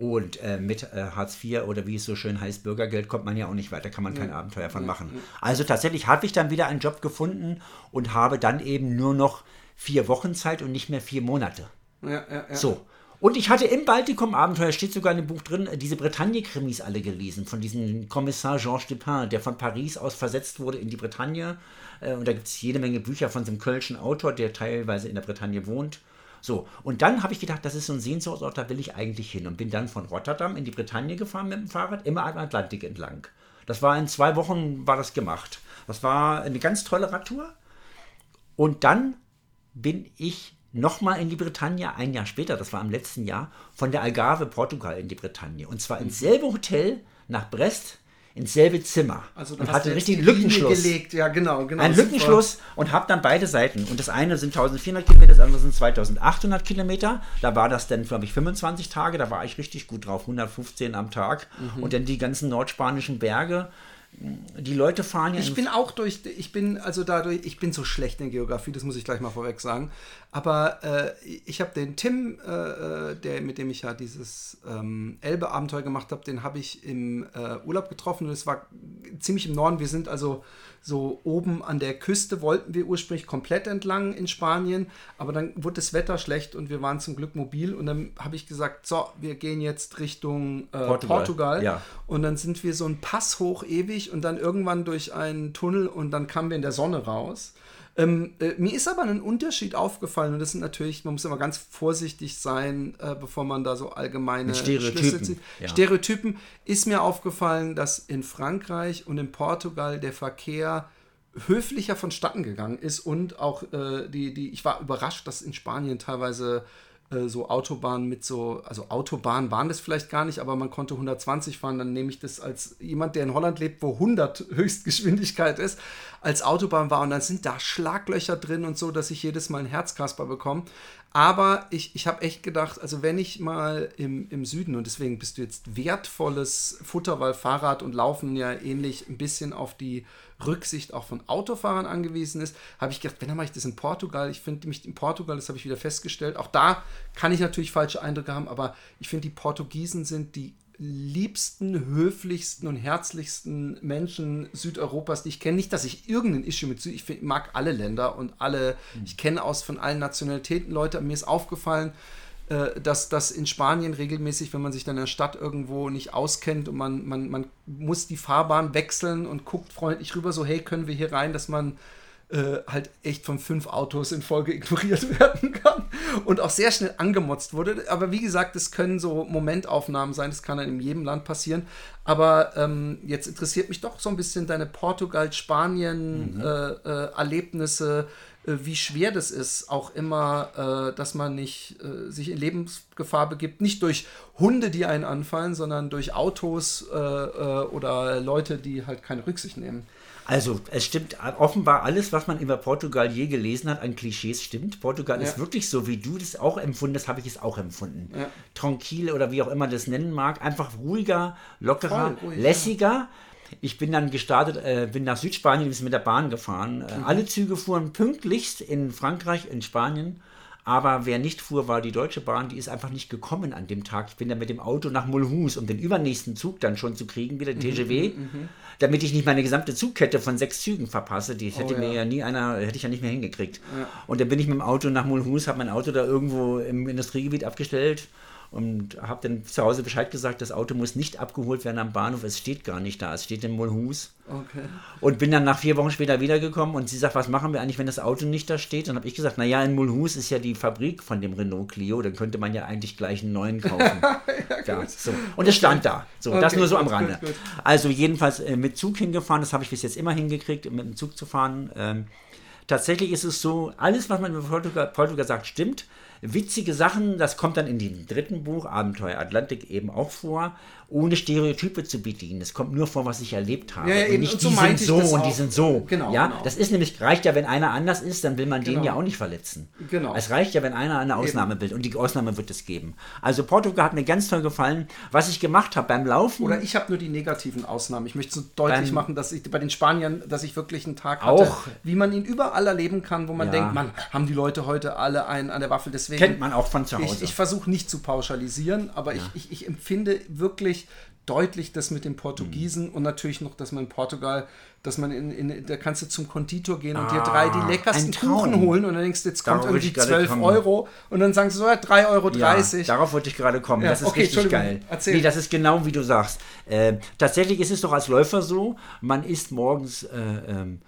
Und äh, mit äh, Hartz IV oder wie es so schön heißt, Bürgergeld, kommt man ja auch nicht weiter, kann man kein Abenteuer von machen. Also tatsächlich habe ich dann wieder einen Job gefunden und habe dann eben nur noch vier Wochen Zeit und nicht mehr vier Monate. Ja, ja, ja. So. Und ich hatte im Baltikum-Abenteuer, steht sogar in dem Buch drin, diese Bretagne-Krimis alle gelesen, von diesem Kommissar Georges Dupin, der von Paris aus versetzt wurde in die Bretagne. Äh, und da gibt es jede Menge Bücher von so einem kölschen Autor, der teilweise in der Bretagne wohnt. So, und dann habe ich gedacht, das ist so ein Sehnsuchtsort, da will ich eigentlich hin. Und bin dann von Rotterdam in die Bretagne gefahren mit dem Fahrrad, immer am Atlantik entlang. Das war in zwei Wochen, war das gemacht. Das war eine ganz tolle Radtour. Und dann bin ich nochmal in die Bretagne, ein Jahr später, das war im letzten Jahr, von der Algarve, Portugal in die Bretagne. Und zwar ins selbe Hotel nach Brest, ins selbe Zimmer. Also und hatte einen richtigen Lückenschluss. Gelegt. Ja, genau, genau. Ein Lückenschluss und habe dann beide Seiten. Und das eine sind 1400 Kilometer, das andere sind 2800 Kilometer. Da war das dann, glaube ich, 25 Tage. Da war ich richtig gut drauf, 115 am Tag. Mhm. Und dann die ganzen nordspanischen Berge die Leute fahren ja. Ich bin auch durch, ich bin also dadurch, ich bin so schlecht in Geografie, das muss ich gleich mal vorweg sagen. Aber äh, ich habe den Tim, äh, äh, der mit dem ich ja dieses ähm, Elbe-Abenteuer gemacht habe, den habe ich im äh, Urlaub getroffen und es war ziemlich im Norden. Wir sind also so oben an der Küste wollten wir ursprünglich komplett entlang in Spanien, aber dann wurde das Wetter schlecht und wir waren zum Glück mobil und dann habe ich gesagt, so, wir gehen jetzt Richtung äh, Portugal. Portugal. Ja. Und dann sind wir so einen Pass hoch ewig und dann irgendwann durch einen Tunnel und dann kamen wir in der Sonne raus. Ähm, äh, mir ist aber ein Unterschied aufgefallen und das sind natürlich, man muss immer ganz vorsichtig sein, äh, bevor man da so allgemeine Stereotypen. zieht. Ja. Stereotypen ist mir aufgefallen, dass in Frankreich und in Portugal der Verkehr höflicher vonstatten gegangen ist und auch äh, die, die, ich war überrascht, dass in Spanien teilweise äh, so Autobahnen mit so, also Autobahnen waren das vielleicht gar nicht, aber man konnte 120 fahren, dann nehme ich das als jemand, der in Holland lebt, wo 100 (laughs) Höchstgeschwindigkeit ist, als Autobahn war und dann sind da Schlaglöcher drin und so, dass ich jedes Mal ein Herzkasper bekomme. Aber ich, ich habe echt gedacht, also wenn ich mal im, im Süden, und deswegen bist du jetzt wertvolles Futter, weil Fahrrad und Laufen ja ähnlich ein bisschen auf die Rücksicht auch von Autofahrern angewiesen ist, habe ich gedacht, wenn dann mache ich das in Portugal. Ich finde mich in Portugal, das habe ich wieder festgestellt. Auch da kann ich natürlich falsche Eindrücke haben, aber ich finde, die Portugiesen sind die liebsten, höflichsten und herzlichsten Menschen Südeuropas, die ich kenne. Nicht, dass ich irgendein Issue mit Süd, ich mag alle Länder und alle, mhm. ich kenne aus von allen Nationalitäten Leute. Mir ist aufgefallen, äh, dass das in Spanien regelmäßig, wenn man sich dann in der Stadt irgendwo nicht auskennt und man, man, man muss die Fahrbahn wechseln und guckt freundlich rüber, so hey, können wir hier rein, dass man äh, halt echt von fünf Autos in Folge (laughs) ignoriert werden kann und auch sehr schnell angemotzt wurde. Aber wie gesagt, es können so Momentaufnahmen sein, das kann dann in jedem Land passieren. Aber ähm, jetzt interessiert mich doch so ein bisschen deine Portugal-Spanien-Erlebnisse. Mhm. Äh, äh, äh, wie schwer das ist, auch immer, dass man nicht sich in Lebensgefahr begibt, nicht durch Hunde, die einen anfallen, sondern durch Autos oder Leute, die halt keine Rücksicht nehmen. Also, es stimmt offenbar alles, was man über Portugal je gelesen hat, an Klischees stimmt. Portugal ja. ist wirklich so, wie du das auch empfunden hast, habe ich es auch empfunden. Ja. Tranquil oder wie auch immer das nennen mag. Einfach ruhiger, lockerer, ruhig, lässiger. Ja ich bin dann gestartet, äh, bin nach Südspanien bin mit der Bahn gefahren. Äh, mhm. Alle Züge fuhren pünktlichst in Frankreich, in Spanien. Aber wer nicht fuhr, war die Deutsche Bahn. Die ist einfach nicht gekommen an dem Tag. Ich bin dann mit dem Auto nach Mulhouse, um den übernächsten Zug dann schon zu kriegen, wieder den mhm, TGW, mhm, mhm, damit ich nicht meine gesamte Zugkette von sechs Zügen verpasse. Die hätte oh, mir ja nie einer, hätte ich ja nicht mehr hingekriegt. Ja. Und dann bin ich mit dem Auto nach Mulhouse, habe mein Auto da irgendwo im Industriegebiet abgestellt und habe dann zu Hause Bescheid gesagt, das Auto muss nicht abgeholt werden am Bahnhof, es steht gar nicht da, es steht in Mulhouse. Okay. Und bin dann nach vier Wochen später wiedergekommen und sie sagt, was machen wir eigentlich, wenn das Auto nicht da steht? Und habe ich gesagt, naja, in Mulhouse ist ja die Fabrik von dem Renault Clio, dann könnte man ja eigentlich gleich einen neuen kaufen. (laughs) ja, so. Und es stand da. So, okay, das nur so am Rande. Gut, gut. Also jedenfalls äh, mit Zug hingefahren, das habe ich bis jetzt immer hingekriegt, mit dem Zug zu fahren. Ähm, tatsächlich ist es so, alles, was man über Portugal, Portugal sagt, stimmt witzige Sachen, das kommt dann in dem dritten Buch, Abenteuer Atlantik, eben auch vor, ohne Stereotype zu bedienen. Es kommt nur vor, was ich erlebt habe. Ja, ja, und nicht, und so die sind so und auch. die sind so. Genau, ja, genau. das ist nämlich, reicht ja, wenn einer anders ist, dann will man Genau. den ja auch nicht verletzen. Genau. Es reicht ja, wenn einer eine Ausnahme will und die Ausnahme wird es geben. Also Portugal hat mir ganz toll gefallen. Was ich gemacht habe beim Laufen, Oder ich habe nur die negativen Ausnahmen. Ich möchte so deutlich Beim- machen, dass ich bei den Spaniern, dass ich wirklich einen Tag hatte, Auch. wie man ihn überall erleben kann, wo man Ja. denkt, man, haben die Leute heute alle einen an der Waffel. Deswegen kennt man auch von zu Hause. Ich, ich versuche nicht zu pauschalisieren, aber ich, ich, ich empfinde wirklich deutlich das mit den Portugiesen Mhm. und natürlich noch, dass man in Portugal, dass man in, in da kannst du zum Konditor gehen und Ah, dir drei die leckersten. Kuchen holen und dann denkst du, jetzt kommt Darauf irgendwie ich gerade 12 kommen. Euro und dann sagen sie so, ja, 3,30 Euro. Ja, darauf wollte ich gerade kommen. Ja, das ist okay, richtig geil. erzähl. Nee, das ist genau wie du sagst. Äh, tatsächlich ist es doch als Läufer so, man isst morgens äh, ähm,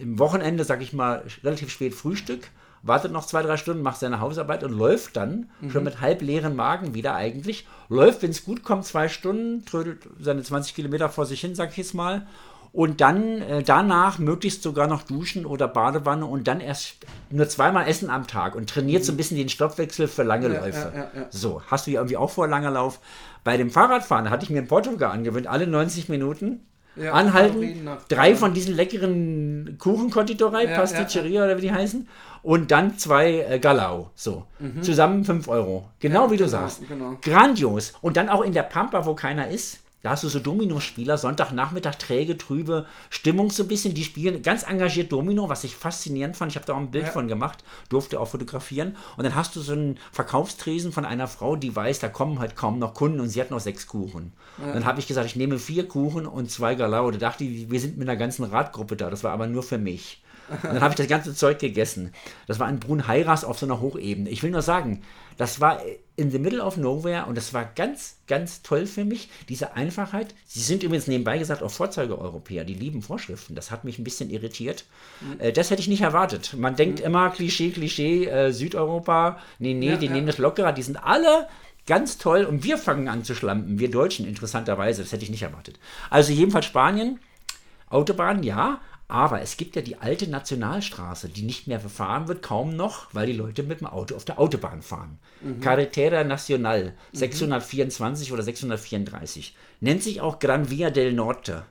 im Wochenende, sag ich mal, relativ spät Frühstück, wartet noch zwei, drei Stunden, macht seine Hausarbeit und läuft dann Mhm. schon mit halb leeren Magen wieder eigentlich. Läuft, wenn es gut kommt, zwei Stunden, trödelt seine 20 Kilometer vor sich hin, sag ich jetzt mal. Und dann äh, danach möglichst sogar noch duschen oder Badewanne und dann erst nur zweimal essen am Tag und trainiert so ein bisschen den Stoffwechsel für lange Mhm. Ja, Läufe. ja, ja. So, hast du ja irgendwie auch vor langer Lauf. Bei dem Fahrradfahren hatte ich mir in Portugal angewöhnt, alle 90 Minuten Ja, anhalten, drei von diesen leckeren Kuchenkonditorei, Ja, Pasticceria oder wie die heißen, und dann zwei äh, Galau. So, zusammen 5 Euro. Genau wie du sagst. genau. Grandios. Und dann auch in der Pampa, wo keiner ist. Da hast du so Dominospieler, Sonntagnachmittag träge, trübe Stimmung so ein bisschen. Die spielen ganz engagiert Domino, was ich faszinierend fand. Ich habe da auch ein Bild Ja. von gemacht, durfte auch fotografieren. Und dann hast du so einen Verkaufstresen von einer Frau, die weiß, da kommen halt kaum noch Kunden und sie hat noch sechs Kuchen. Und dann habe ich gesagt, ich nehme vier Kuchen und zwei Galau. Da dachte ich, wir sind mit einer ganzen Radgruppe da. Das war aber nur für mich. Und dann habe ich das ganze Zeug gegessen. Das war in Brunheiras auf so einer Hochebene. Ich will nur sagen, das war in the middle of nowhere und das war ganz, ganz toll für mich, diese Einfachheit. Sie sind übrigens nebenbei gesagt auch Vorzeigeeuropäer, die lieben Vorschriften. Das hat mich ein bisschen irritiert. Äh, das hätte ich nicht erwartet. Man denkt immer Klischee, Klischee, äh, Südeuropa. Nee, nee, Ja, die ja. nehmen das lockerer. Die sind alle ganz toll und wir fangen an zu schlampen. Wir Deutschen, interessanterweise. Das hätte ich nicht erwartet. Also jedenfalls Spanien. Autobahn, ja, aber es gibt ja die alte Nationalstraße, die nicht mehr befahren wird, kaum noch, weil die Leute mit dem Auto auf der Autobahn fahren. Carretera Nacional 624 oder 634. Nennt sich auch Gran Via del Norte.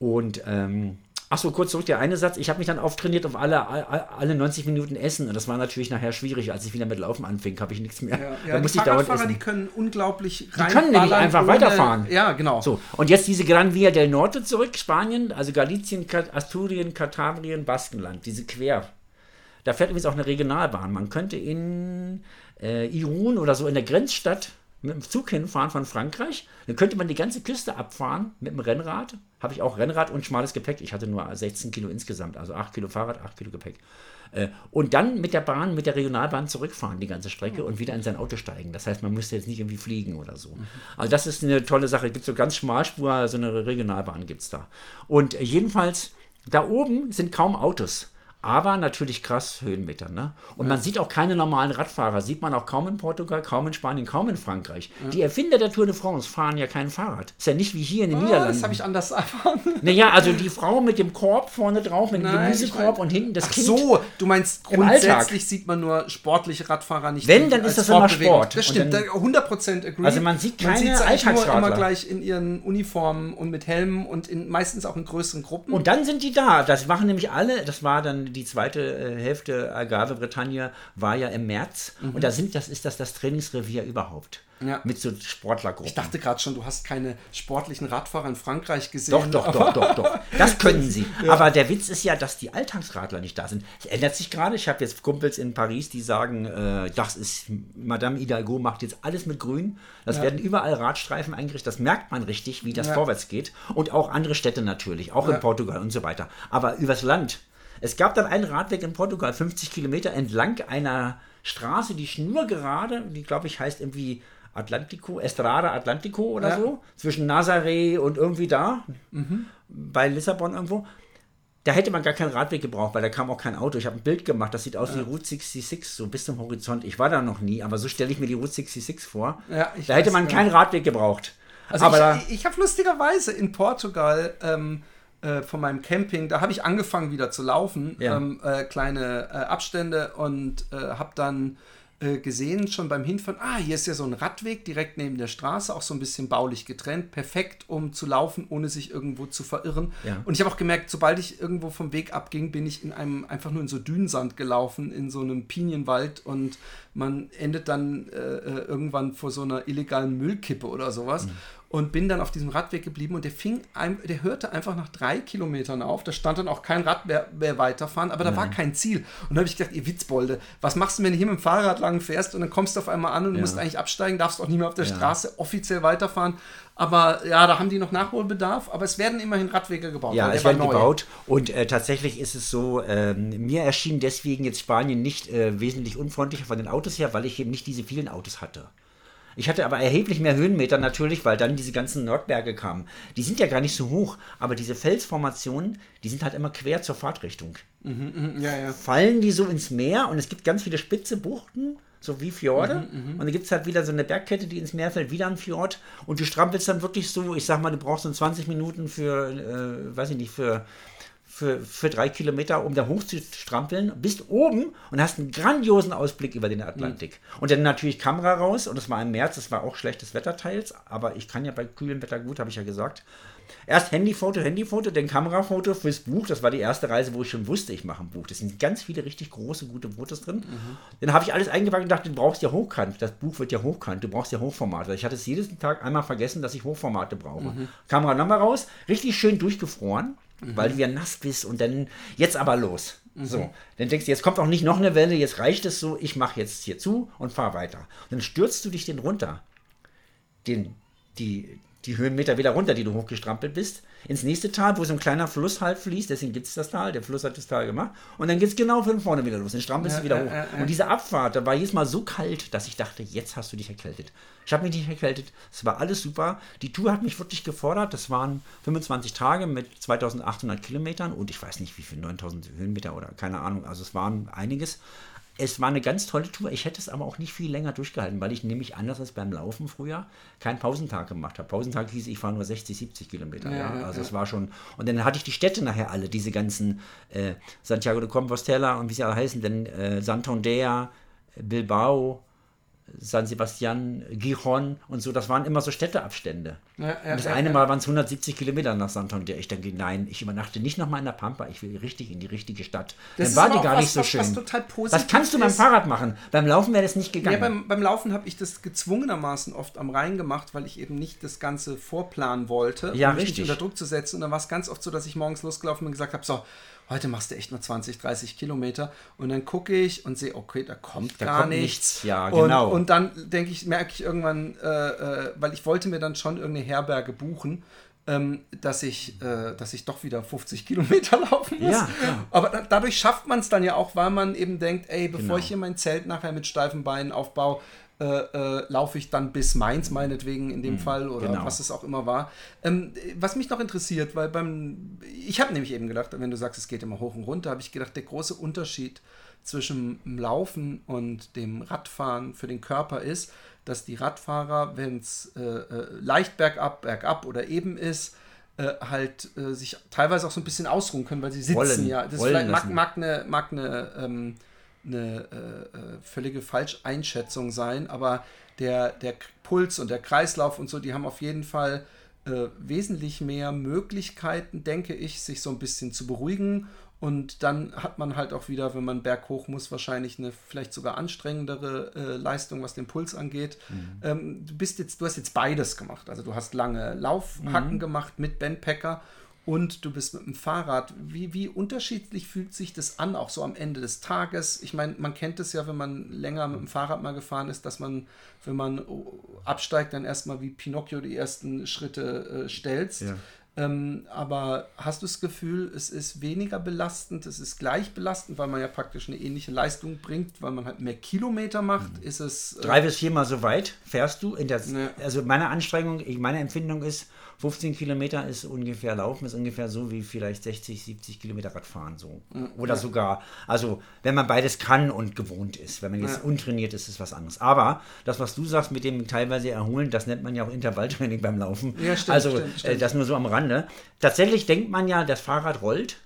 Und, ähm, ach so, kurz zurück, der eine Satz. Ich habe mich dann auftrainiert auf alle, alle, alle 90 Minuten Essen. Und das war natürlich nachher schwierig. Als ich wieder mit Laufen anfing, habe ich nichts mehr. Ja, da ja, musste die ich dauernd essen. die können unglaublich Die können nämlich einfach ohne- weiterfahren. Ja, genau. So, und jetzt diese Gran Via del Norte zurück, Spanien, also Galicien, Asturien, Katabrien, Baskenland, diese Quer. Da fährt übrigens auch eine Regionalbahn. Man könnte in äh, Irun oder so in der Grenzstadt mit dem Zug hinfahren von Frankreich. Dann könnte man die ganze Küste abfahren mit dem Rennrad. Habe ich auch Rennrad und schmales Gepäck. Ich hatte nur 16 Kilo insgesamt, also 8 Kilo Fahrrad, 8 Kilo Gepäck. Äh, Und dann mit der Bahn, mit der Regionalbahn zurückfahren, die ganze Strecke und wieder in sein Auto steigen. Das heißt, man müsste jetzt nicht irgendwie fliegen oder so. Also das ist eine tolle Sache. Es gibt so ganz Schmalspur, so eine Regionalbahn gibt es da. Und äh, jedenfalls, da oben sind kaum Autos. Aber natürlich krass Höhenmeter. Ne? Und man sieht auch keine normalen Radfahrer. Sieht man auch kaum in Portugal, kaum in Spanien, kaum in Frankreich. Die Erfinder der Tour de France fahren ja kein Fahrrad. Ist ja nicht wie hier in den Ah, Niederlanden. das habe ich anders erfahren. Naja, also die Frau mit dem Korb vorne drauf, mit dem Nein, Gemüsekorb und hinten das Ach Kind. so, du meinst grundsätzlich sieht man nur sportliche Radfahrer nicht. Wenn, dann ist das immer Sport. Das stimmt, dann- da 100% agree. Also man sieht man keine nur Alltagsradler. immer gleich in ihren Uniformen und mit Helmen und in, meistens auch in größeren Gruppen. Und dann sind die da. Das machen nämlich alle. Das war dann die zweite äh, Hälfte Agave Bretagne war ja im März. Und da sind das ist das das Trainingsrevier überhaupt. Ja. Mit so Sportlergruppen. ich dachte gerade schon, du hast keine sportlichen Radfahrer in Frankreich gesehen. Doch, doch, doch, doch, doch. Das können sie. (laughs) Aber der Witz ist ja, dass die Alltagsradler nicht da sind. Es ändert sich gerade. Ich habe jetzt Kumpels in Paris, die sagen, äh, das ist, Madame Hidalgo macht jetzt alles mit Grün. Das werden überall Radstreifen eingerichtet. Das merkt man richtig, wie das Ja. vorwärts geht. Und auch andere Städte natürlich, auch Ja. in Portugal und so weiter. Aber übers Land. Es gab dann einen Radweg in Portugal, 50 Kilometer entlang einer Straße, die schnurgerade, die glaube ich heißt irgendwie Atlantico, Estrada Atlantico oder Ja. so, zwischen Nazaré und irgendwie da, bei Lissabon irgendwo. Da hätte man gar keinen Radweg gebraucht, weil da kam auch kein Auto. Ich habe ein Bild gemacht, das sieht aus wie Route 66, so bis zum Horizont. Ich war da noch nie, aber so stelle ich mir die Route 66 vor. Ja, da hätte man ja. keinen Radweg gebraucht. Also aber ich, ich habe lustigerweise in Portugal ähm, äh, von meinem Camping, da habe ich angefangen wieder zu laufen, ja. ähm, äh, kleine äh, Abstände und äh, habe dann äh, gesehen, schon beim Hinfahren, ah, hier ist ja so ein Radweg direkt neben der Straße, auch so ein bisschen baulich getrennt, perfekt, um zu laufen, ohne sich irgendwo zu verirren. Ja. Und ich habe auch gemerkt, sobald ich irgendwo vom Weg abging, bin ich in einem einfach nur in so Dünensand gelaufen, in so einem Pinienwald und man endet dann äh, irgendwann vor so einer illegalen Müllkippe oder sowas. Mhm und bin dann auf diesem Radweg geblieben und der fing, ein, der hörte einfach nach drei Kilometern auf. Da stand dann auch kein Rad mehr, mehr weiterfahren, aber da Nein. war kein Ziel. Und da habe ich gedacht, ihr Witzbolde, was machst du, wenn du hier mit dem Fahrrad lang fährst und dann kommst du auf einmal an und ja. musst eigentlich absteigen, darfst auch nicht mehr auf der ja. Straße offiziell weiterfahren. Aber ja, da haben die noch Nachholbedarf, aber es werden immerhin Radwege gebaut. Ja, es werden neu. gebaut und äh, tatsächlich ist es so, äh, mir erschien deswegen jetzt Spanien nicht äh, wesentlich unfreundlicher von den Autos her, weil ich eben nicht diese vielen Autos hatte. Ich hatte aber erheblich mehr Höhenmeter natürlich, weil dann diese ganzen Nordberge kamen. Die sind ja gar nicht so hoch, aber diese Felsformationen, die sind halt immer quer zur Fahrtrichtung. Mhm, mh, ja, ja. Fallen die so ins Meer und es gibt ganz viele spitze Buchten, so wie Fjorde. Mhm, mh. Und dann gibt es halt wieder so eine Bergkette, die ins Meer fällt, wieder ein Fjord. Und du strampelst dann wirklich so, ich sag mal, du brauchst so 20 Minuten für, äh, weiß ich nicht, für für, für drei Kilometer, um da hoch zu strampeln, bist oben und hast einen grandiosen Ausblick über den Atlantik. Mhm. Und dann natürlich Kamera raus und es war im März, es war auch schlechtes Wetter teils, aber ich kann ja bei kühlem Wetter gut, habe ich ja gesagt. Erst Handyfoto, Handyfoto, dann Kamerafoto fürs Buch. Das war die erste Reise, wo ich schon wusste, ich mache ein Buch. Das sind ganz viele richtig große, gute Fotos drin. Mhm. Dann habe ich alles eingepackt und dachte, du brauchst ja hochkant. Das Buch wird ja hochkant. Du brauchst ja Hochformate. Ich hatte es jeden Tag einmal vergessen, dass ich Hochformate brauche. Mhm. Kamera nochmal raus, richtig schön durchgefroren mhm. weil du ja nass bist und dann jetzt aber los. Mhm. So, dann denkst du, jetzt kommt auch nicht noch eine Welle, jetzt reicht es so, ich mache jetzt hier zu und fahr weiter. Und dann stürzt du dich den runter. Den, die, die Höhenmeter wieder runter, die du hochgestrampelt bist, ins nächste Tal, wo so ein kleiner Fluss halt fließt, deswegen gibt es das Tal, der Fluss hat das Tal gemacht, und dann geht es genau von vorne wieder los, dann strampelst ja, du wieder hoch. Ja, ja, und diese Abfahrt, da war jedes Mal so kalt, dass ich dachte, jetzt hast du dich erkältet. Ich habe mich nicht erkältet, es war alles super. Die Tour hat mich wirklich gefordert, das waren 25 Tage mit 2800 Kilometern und ich weiß nicht wie viel, 9000 Höhenmeter oder keine Ahnung, also es waren einiges es war eine ganz tolle Tour. Ich hätte es aber auch nicht viel länger durchgehalten, weil ich nämlich anders als beim Laufen früher keinen Pausentag gemacht habe. Pausentag hieß, ich fahre nur 60, 70 Kilometer. Ja, ja. Also ja. es war schon. Und dann hatte ich die Städte nachher alle, diese ganzen äh, Santiago de Compostela und wie sie alle heißen, denn äh, Santander, Bilbao, San Sebastian, Gijon und so, das waren immer so Städteabstände. Ja, ja, und das ja, eine Mal waren es 170 Kilometer nach Santander. Ich denke, nein, ich übernachte nicht nochmal in der Pampa, ich will richtig in die richtige Stadt. Das Dann war die gar was, nicht so was, schön. Was, total positiv was kannst du beim Fahrrad machen? Beim Laufen wäre das nicht gegangen. Ja, beim, beim Laufen habe ich das gezwungenermaßen oft am Rhein gemacht, weil ich eben nicht das Ganze vorplanen wollte, ja, um mich richtig. unter Druck zu setzen. Und dann war es ganz oft so, dass ich morgens losgelaufen bin und gesagt habe, so, heute machst du echt nur 20, 30 Kilometer. Und dann gucke ich und sehe, okay, da kommt da gar kommt nichts. nichts. Ja, genau. Und, und dann denke ich, merke ich irgendwann, äh, äh, weil ich wollte mir dann schon irgendeine Herberge buchen. Ähm, dass ich, äh, dass ich doch wieder 50 (laughs) Kilometer laufen muss. Ja, ja. Aber da, dadurch schafft man es dann ja auch, weil man eben denkt, ey, bevor genau. ich hier mein Zelt nachher mit steifen Beinen aufbaue, äh, äh, laufe ich dann bis Mainz meinetwegen in dem mhm, Fall oder genau. was es auch immer war. Ähm, was mich noch interessiert, weil beim, ich habe nämlich eben gedacht, wenn du sagst, es geht immer hoch und runter, habe ich gedacht, der große Unterschied zwischen dem Laufen und dem Radfahren für den Körper ist, dass die Radfahrer, wenn es äh, äh, leicht bergab, bergab oder eben ist, äh, halt äh, sich teilweise auch so ein bisschen ausruhen können, weil sie sitzen wollen, ja. Das vielleicht mag, mag, eine, mag eine ähm, eine äh, äh, völlige Falscheinschätzung sein, aber der, der Puls und der Kreislauf und so, die haben auf jeden Fall äh, wesentlich mehr Möglichkeiten, denke ich, sich so ein bisschen zu beruhigen. Und dann hat man halt auch wieder, wenn man berghoch muss, wahrscheinlich eine vielleicht sogar anstrengendere äh, Leistung, was den Puls angeht. Mhm. Ähm, du bist jetzt, du hast jetzt beides gemacht. Also du hast lange Laufhacken mhm. gemacht mit Bandpacker und du bist mit dem Fahrrad. Wie, wie unterschiedlich fühlt sich das an, auch so am Ende des Tages? Ich meine, man kennt es ja, wenn man länger mit dem Fahrrad mal gefahren ist, dass man, wenn man absteigt, dann erstmal wie Pinocchio die ersten Schritte äh, stellst. Ja. Ähm, aber hast du das Gefühl, es ist weniger belastend, es ist gleich belastend, weil man ja praktisch eine ähnliche Leistung bringt, weil man halt mehr Kilometer macht? Mhm. Ist es. Äh Drei bis viermal so weit fährst du. In der, ne. Also meine Anstrengung, meine Empfindung ist, 15 Kilometer ist ungefähr Laufen, ist ungefähr so wie vielleicht 60, 70 Kilometer Radfahren so. Oder ja. sogar, also wenn man beides kann und gewohnt ist. Wenn man jetzt ja. untrainiert ist, ist was anderes. Aber das, was du sagst mit dem teilweise Erholen, das nennt man ja auch Intervalltraining beim Laufen. Ja, stimmt, also stimmt, stimmt. Äh, das nur so am Rand Rande. Tatsächlich denkt man ja, das Fahrrad rollt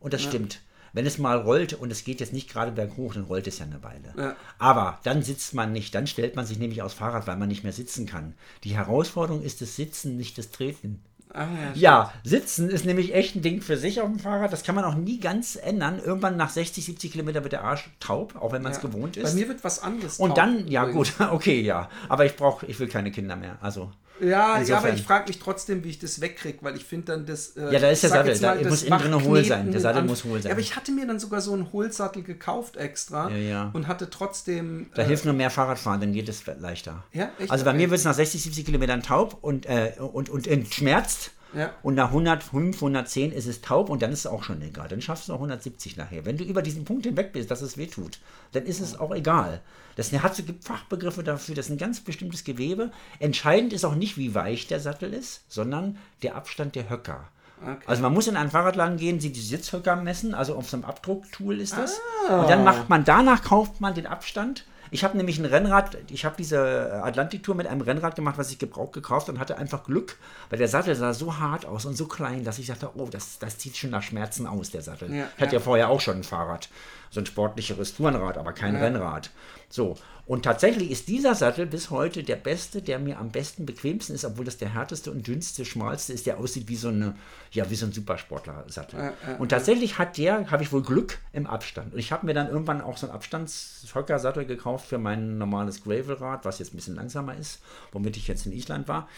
und das stimmt. Wenn es mal rollt und es geht jetzt nicht gerade berghoch, dann rollt es ja eine Weile. Ja. Aber dann sitzt man nicht, dann stellt man sich nämlich aufs Fahrrad, weil man nicht mehr sitzen kann. Die Herausforderung ist das Sitzen, nicht das Treten. Ah, ja, ja, sitzen ist nämlich echt ein Ding für sich auf dem Fahrrad. Das kann man auch nie ganz ändern. Irgendwann nach 60, 70 Kilometer wird der Arsch taub, auch wenn man es ja. gewohnt ist. Bei mir wird was anderes. Und dann, ja übrigens. gut, (laughs) okay, ja. Aber ich brauche, ich will keine Kinder mehr. Also. Ja, ja, aber ich frage mich trotzdem, wie ich das wegkriege, weil ich finde dann das. Äh, ja, da ist der Sattel, da muss innen drin hohl sein. Der Sattel muss hohl sein. Ja, aber ich hatte mir dann sogar so einen Hohlsattel gekauft extra ja, ja. und hatte trotzdem. Da äh, hilft nur mehr Fahrradfahren, dann geht es leichter. Ja, echt? Also bei okay. mir wird es nach 60, 70 Kilometern taub und, äh, und, und, und schmerzt. Ja. Und nach 105, 110 ist es taub und dann ist es auch schon egal. Dann schaffst du auch 170 nachher. Wenn du über diesen Punkt hinweg bist, dass es weh tut, dann ist es auch egal. Das hat, gibt Fachbegriffe dafür, das ist ein ganz bestimmtes Gewebe. Entscheidend ist auch nicht, wie weich der Sattel ist, sondern der Abstand der Höcker. Okay. Also man muss in einen Fahrradladen gehen, sie die Sitzhöcker messen, also auf so einem Abdrucktool ist das. Ah. Und dann macht man danach kauft man den Abstand ich habe nämlich ein Rennrad, ich habe diese Atlantik-Tour mit einem Rennrad gemacht, was ich gebraucht gekauft und hatte einfach Glück, weil der Sattel sah so hart aus und so klein, dass ich dachte, oh, das, das zieht schon nach Schmerzen aus, der Sattel. Ja, ich hatte ja. ja vorher auch schon ein Fahrrad, so ein sportlicheres Tourenrad, aber kein ja. Rennrad. So, und tatsächlich ist dieser Sattel bis heute der beste, der mir am besten, bequemsten ist, obwohl das der härteste und dünnste, schmalste ist, der aussieht wie so, eine, ja, wie so ein Supersportler-Sattel. Äh, äh, und tatsächlich hat der, habe ich wohl Glück im Abstand. Und ich habe mir dann irgendwann auch so einen Abstandshöcker-Sattel gekauft für mein normales Gravelrad, was jetzt ein bisschen langsamer ist, womit ich jetzt in Island war.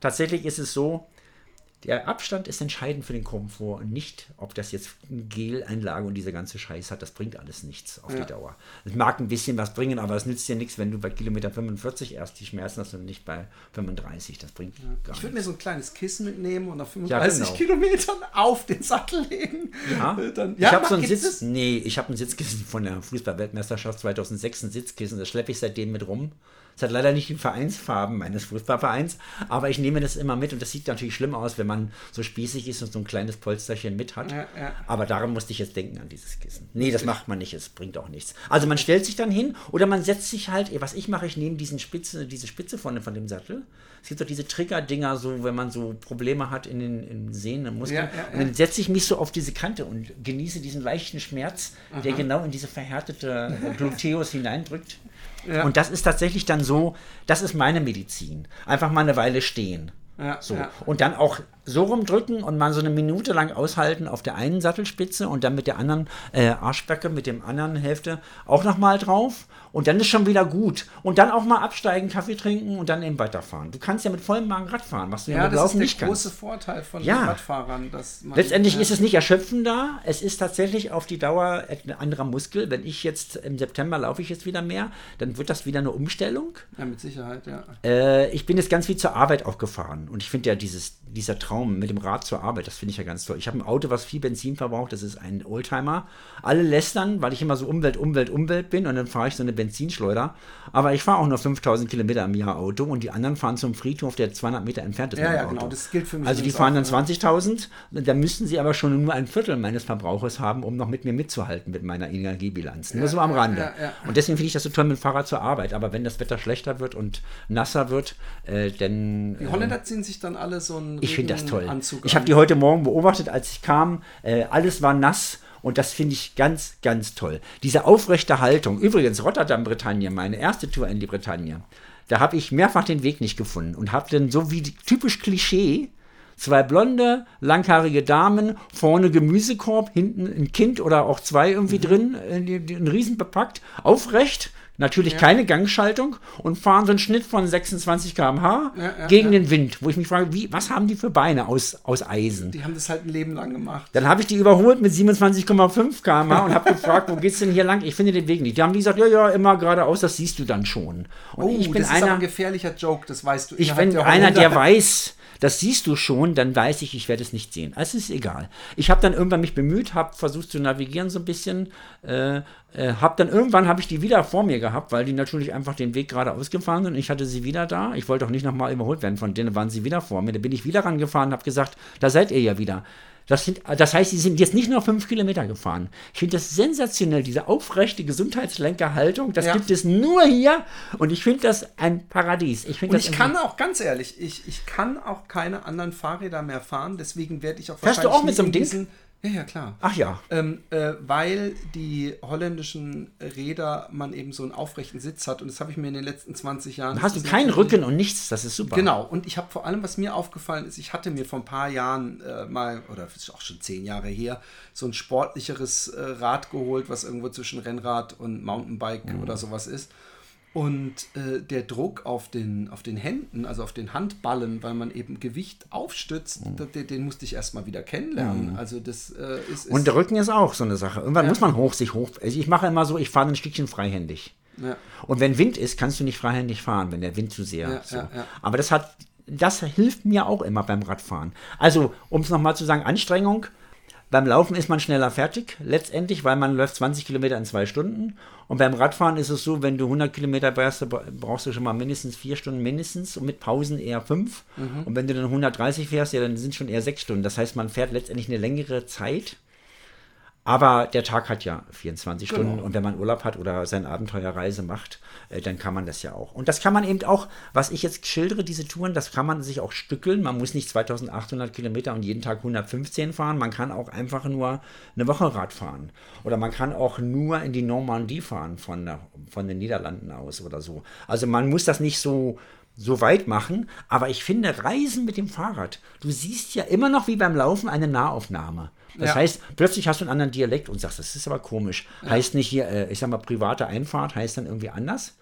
Tatsächlich ist es so, der Abstand ist entscheidend für den Komfort und nicht, ob das jetzt Gel-Einlage und dieser ganze Scheiß hat. Das bringt alles nichts auf ja. die Dauer. Es mag ein bisschen was bringen, aber es nützt dir nichts, wenn du bei Kilometer 45 erst die Schmerzen hast und nicht bei 35. Das bringt ja. gar Ich würde mir so ein kleines Kissen mitnehmen und auf 35 ja, genau. Kilometern auf den Sattel legen. Ja, Dann, ich habe so einen Sitz. Nee, ich habe ein Sitzkissen von der Fußball-Weltmeisterschaft 2006, ein Sitzkissen. Das schleppe ich seitdem mit rum. Es hat leider nicht die Vereinsfarben meines Fußballvereins, aber ich nehme das immer mit und das sieht natürlich schlimm aus, wenn man so spießig ist und so ein kleines Polsterchen mit hat. Ja, ja. Aber daran musste ich jetzt denken, an dieses Kissen. Nee, das macht man nicht, es bringt auch nichts. Also man stellt sich dann hin oder man setzt sich halt, was ich mache, ich nehme diesen Spitze, diese Spitze vorne von dem Sattel. Es gibt doch diese Trigger-Dinger, so, wenn man so Probleme hat in den, in Sehnen, Muskeln. Ja, ja, und dann setze ich mich so auf diese Kante und genieße diesen leichten Schmerz, Aha. der genau in diese verhärtete Gluteus hineindrückt. Ja. Und das ist tatsächlich dann so, das ist meine Medizin. Einfach mal eine Weile stehen. Ja, so. Ja. Und dann auch so rumdrücken und mal so eine Minute lang aushalten auf der einen Sattelspitze und dann mit der anderen äh, Arschbacke, mit dem anderen Hälfte auch nochmal drauf und dann ist schon wieder gut. Und dann auch mal absteigen, Kaffee trinken und dann eben weiterfahren. Du kannst ja mit vollem Magen Rad fahren, was du ja, ja das ist der nicht große kannst. Vorteil von ja. Radfahrern. Dass man, Letztendlich ja. ist es nicht erschöpfender, es ist tatsächlich auf die Dauer ein anderer Muskel. Wenn ich jetzt im September laufe ich jetzt wieder mehr, dann wird das wieder eine Umstellung. Ja, mit Sicherheit, ja. Äh, ich bin jetzt ganz viel zur Arbeit auch gefahren und ich finde ja dieses, dieser Traum mit dem Rad zur Arbeit, das finde ich ja ganz toll. Ich habe ein Auto, was viel Benzin verbraucht, das ist ein Oldtimer. Alle lästern, weil ich immer so Umwelt, Umwelt, Umwelt bin und dann fahre ich so eine Benzinschleuder. Aber ich fahre auch nur 5000 Kilometer im Jahr Auto und die anderen fahren zum Friedhof, der 200 Meter entfernt ist. Ja, ja, Auto. genau, das gilt für mich. Also die fahren dann 20.000, da müssten sie aber schon nur ein Viertel meines Verbrauches haben, um noch mit mir mitzuhalten mit meiner Energiebilanz. Nur ja, so am Rande. Ja, ja, und deswegen finde ich das so toll mit dem Fahrrad zur Arbeit. Aber wenn das Wetter schlechter wird und nasser wird, äh, dann. Die Holländer äh, ziehen sich dann alle so einen Ich finde das toll. Anzug ich habe die heute Morgen beobachtet, als ich kam. Äh, alles war nass und das finde ich ganz, ganz toll. Diese aufrechte Haltung. Übrigens, Rotterdam, Bretagne, meine erste Tour in die Bretagne. Da habe ich mehrfach den Weg nicht gefunden und habe dann so wie typisch Klischee zwei blonde, langhaarige Damen, vorne Gemüsekorb, hinten ein Kind oder auch zwei irgendwie mhm. drin, äh, ein Riesen bepackt, aufrecht Natürlich ja. keine Gangschaltung und fahren so einen Schnitt von 26 km/h ja, gegen den Wind, wo ich mich frage, wie, was haben die für Beine aus, aus Eisen? Die haben das halt ein Leben lang gemacht. Dann habe ich die überholt mit 27,5 km/h und habe gefragt, wo geht's denn hier lang? Ich finde den Weg nicht. Die haben gesagt, ja, ja, immer geradeaus, das siehst du dann schon. Und oh, ich bin das ist einer, ein gefährlicher Joke, das weißt du. Ich bin einer, der weiß, das siehst du schon, dann weiß ich, ich werde es nicht sehen. Also es ist egal. Ich habe dann irgendwann mich bemüht, habe versucht zu navigieren so ein bisschen, äh, äh, habe dann irgendwann habe ich die wieder vor mir gehabt, weil die natürlich einfach den Weg gerade ausgefahren sind ich hatte sie wieder da. Ich wollte auch nicht nochmal überholt werden, von denen waren sie wieder vor mir. Da bin ich wieder rangefahren, habe gesagt, da seid ihr ja wieder. Das, sind, das heißt, sie sind jetzt nicht nur fünf Kilometer gefahren. Ich finde das sensationell, diese aufrechte Gesundheitslenkerhaltung. Das ja. gibt es nur hier und ich finde das ein Paradies. Ich, und ich kann auch, ganz ehrlich, ich, ich kann auch keine anderen Fahrräder mehr fahren. Deswegen werde ich auch wahrscheinlich Fährst du auch mit so einem Ding? Ja, ja, klar. Ach ja. Ähm, äh, weil die holländischen Räder man eben so einen aufrechten Sitz hat und das habe ich mir in den letzten 20 Jahren. Da hast du keinen Rücken und nichts, das ist super. Genau, und ich habe vor allem, was mir aufgefallen ist, ich hatte mir vor ein paar Jahren äh, mal, oder ist auch schon zehn Jahre her, so ein sportlicheres äh, Rad geholt, was irgendwo zwischen Rennrad und Mountainbike mhm. oder sowas ist. Und äh, der Druck auf den, auf den Händen, also auf den Handballen, weil man eben Gewicht aufstützt, mhm. den, den, musste ich erstmal wieder kennenlernen. Mhm. Also das äh, ist, ist, Und der Rücken ist auch so eine Sache. Irgendwann ja. muss man hoch sich hoch. Also ich mache immer so, ich fahre ein Stückchen freihändig. Ja. Und wenn Wind ist, kannst du nicht freihändig fahren, wenn der Wind zu sehr. Ja, so. Aber das hat, das hilft mir auch immer beim Radfahren. Also, um es nochmal zu sagen, Anstrengung. Beim Laufen ist man schneller fertig, letztendlich, weil man läuft 20 Kilometer in zwei Stunden. Und beim Radfahren ist es so, wenn du 100 Kilometer brauchst, brauchst du schon mal mindestens vier Stunden mindestens und mit Pausen eher fünf. Mhm. Und wenn du dann 130 fährst, ja, dann sind schon eher sechs Stunden. Das heißt, man fährt letztendlich eine längere Zeit aber der Tag hat ja 24 genau. Stunden und wenn man Urlaub hat oder seine Abenteuerreise macht, äh, dann kann man das ja auch. Und das kann man eben auch, was ich jetzt schildere, diese Touren, das kann man sich auch stückeln. Man muss nicht 2800 Kilometer und jeden Tag 115 fahren. Man kann auch einfach nur eine Woche Rad fahren. Oder man kann auch nur in die Normandie fahren von, der, von den Niederlanden aus oder so. Also man muss das nicht so so weit machen, aber ich finde Reisen mit dem Fahrrad, du siehst ja immer noch wie beim Laufen eine Nahaufnahme. Das ja. heißt, plötzlich hast du einen anderen Dialekt und sagst, das ist aber komisch. Ja. Heißt nicht hier, äh, ich sag mal, private Einfahrt, heißt dann irgendwie anders.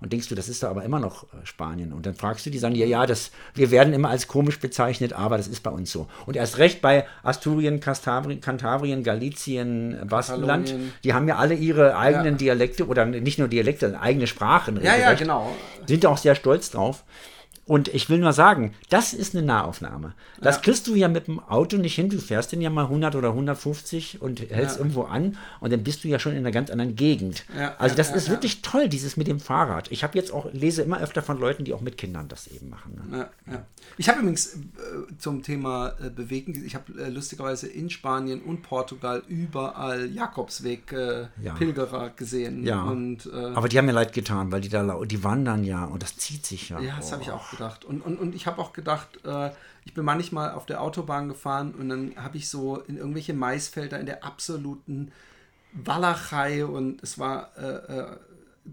Und denkst du, das ist da aber immer noch äh, Spanien. Und dann fragst du die, sagen, ja, ja, das, wir werden immer als komisch bezeichnet, aber das ist bei uns so. Und erst recht bei Asturien, Kantabrien, Kantabrien Galicien, Baskenland, die haben ja alle ihre eigenen ja. Dialekte oder nicht nur Dialekte, eigene Sprachen. Ja, ja, genau. Sind auch sehr stolz drauf. Und ich will nur sagen, das ist eine Nahaufnahme. Das ja. kriegst du ja mit dem Auto nicht hin. Du fährst den ja mal 100 oder 150 und hältst ja. irgendwo an und dann bist du ja schon in einer ganz anderen Gegend. Ja, also das ist wirklich toll, dieses mit dem Fahrrad. Ich habe jetzt auch, lese immer öfter von Leuten, die auch mit Kindern das eben machen. Ne? Ich habe übrigens äh, zum Thema äh, Bewegen, ich habe äh, lustigerweise in Spanien und Portugal überall Jakobsweg-Pilgerer äh, gesehen. Ja. Und, äh, Aber die haben mir leid getan, weil die da, die wandern ja und das zieht sich ja. Ja, das oh. habe ich auch gedacht. Und, und, und ich habe auch gedacht, äh, ich bin manchmal auf der Autobahn gefahren und dann habe ich so in irgendwelche Maisfelder in der absoluten Walachei und es war äh, äh,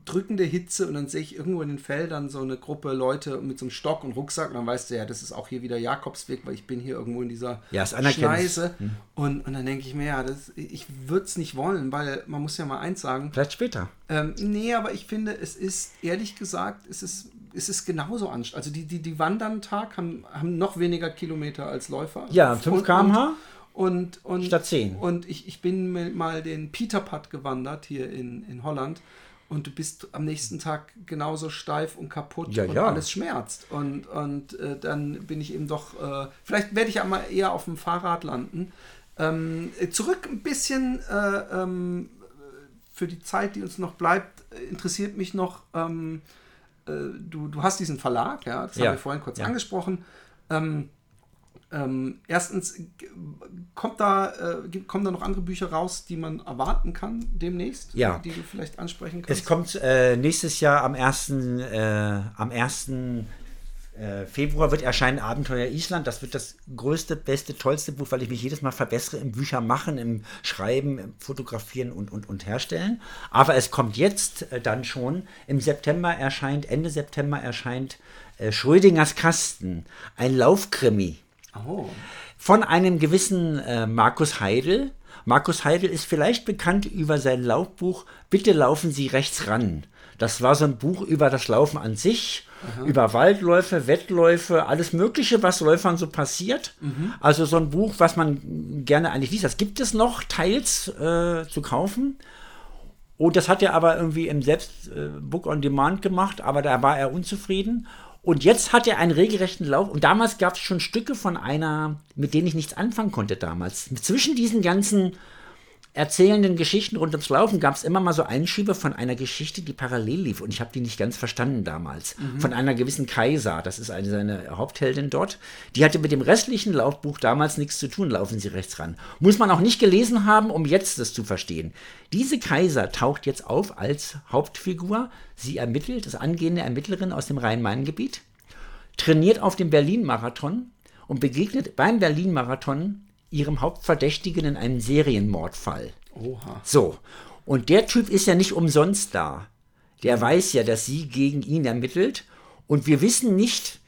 drückende Hitze und dann sehe ich irgendwo in den Feldern so eine Gruppe Leute mit so einem Stock und Rucksack und dann weißt du ja, das ist auch hier wieder Jakobsweg, weil ich bin hier irgendwo in dieser ja, Schneise hm. und, und dann denke ich mir, ja, das, ich würde es nicht wollen, weil man muss ja mal eins sagen. Vielleicht später. Ähm, nee, aber ich finde, es ist, ehrlich gesagt, es ist ist es genauso anstrengend. Also die, die, die wandern Tag haben, haben noch weniger Kilometer als Läufer. Ja, 5 km/h. Und, und, Statt 10. Und ich, ich bin mal den Peterpad gewandert hier in, in Holland und du bist am nächsten Tag genauso steif und kaputt ja, und ja. alles schmerzt. Und, und äh, dann bin ich eben doch, äh, vielleicht werde ich einmal eher auf dem Fahrrad landen. Ähm, zurück ein bisschen äh, ähm, für die Zeit, die uns noch bleibt, interessiert mich noch, ähm, äh, du, du hast diesen Verlag, ja, das ja. haben wir vorhin kurz ja. angesprochen. Ähm, ähm, erstens, kommt da, äh, kommen da noch andere Bücher raus, die man erwarten kann demnächst, ja. die du vielleicht ansprechen kannst? Es kommt äh, nächstes Jahr am 1. Äh, am 1. Äh, Februar wird erscheinen Abenteuer Island. Das wird das größte, beste, tollste Buch, weil ich mich jedes Mal verbessere im Büchermachen, im Schreiben, im Fotografieren und, und, und Herstellen. Aber es kommt jetzt äh, dann schon. Im September erscheint, Ende September erscheint äh, Schrödingers Kasten, ein Laufkrimi. Oh. Von einem gewissen äh, Markus Heidel. Markus Heidel ist vielleicht bekannt über sein Laufbuch Bitte laufen Sie rechts ran. Das war so ein Buch über das Laufen an sich Aha. über Waldläufe, Wettläufe, alles Mögliche, was Läufern so passiert. Mhm. Also so ein Buch, was man gerne eigentlich liest. Das gibt es noch teils äh, zu kaufen. Und das hat er aber irgendwie im Selbst äh, Book on Demand gemacht, aber da war er unzufrieden. Und jetzt hat er einen regelrechten Lauf. Und damals gab es schon Stücke von einer, mit denen ich nichts anfangen konnte damals. Zwischen diesen ganzen erzählenden Geschichten rund ums Laufen gab es immer mal so Einschübe von einer Geschichte, die parallel lief. Und ich habe die nicht ganz verstanden damals. Mhm. Von einer gewissen Kaiser, das ist eine seine Hauptheldin dort. Die hatte mit dem restlichen Laufbuch damals nichts zu tun. Laufen Sie rechts ran. Muss man auch nicht gelesen haben, um jetzt das zu verstehen. Diese Kaiser taucht jetzt auf als Hauptfigur. Sie ermittelt, das angehende Ermittlerin aus dem Rhein-Main-Gebiet, trainiert auf dem Berlin-Marathon und begegnet beim Berlin-Marathon ihrem Hauptverdächtigen in einem Serienmordfall. Oha. So. Und der Typ ist ja nicht umsonst da. Der weiß ja, dass sie gegen ihn ermittelt. Und wir wissen nicht,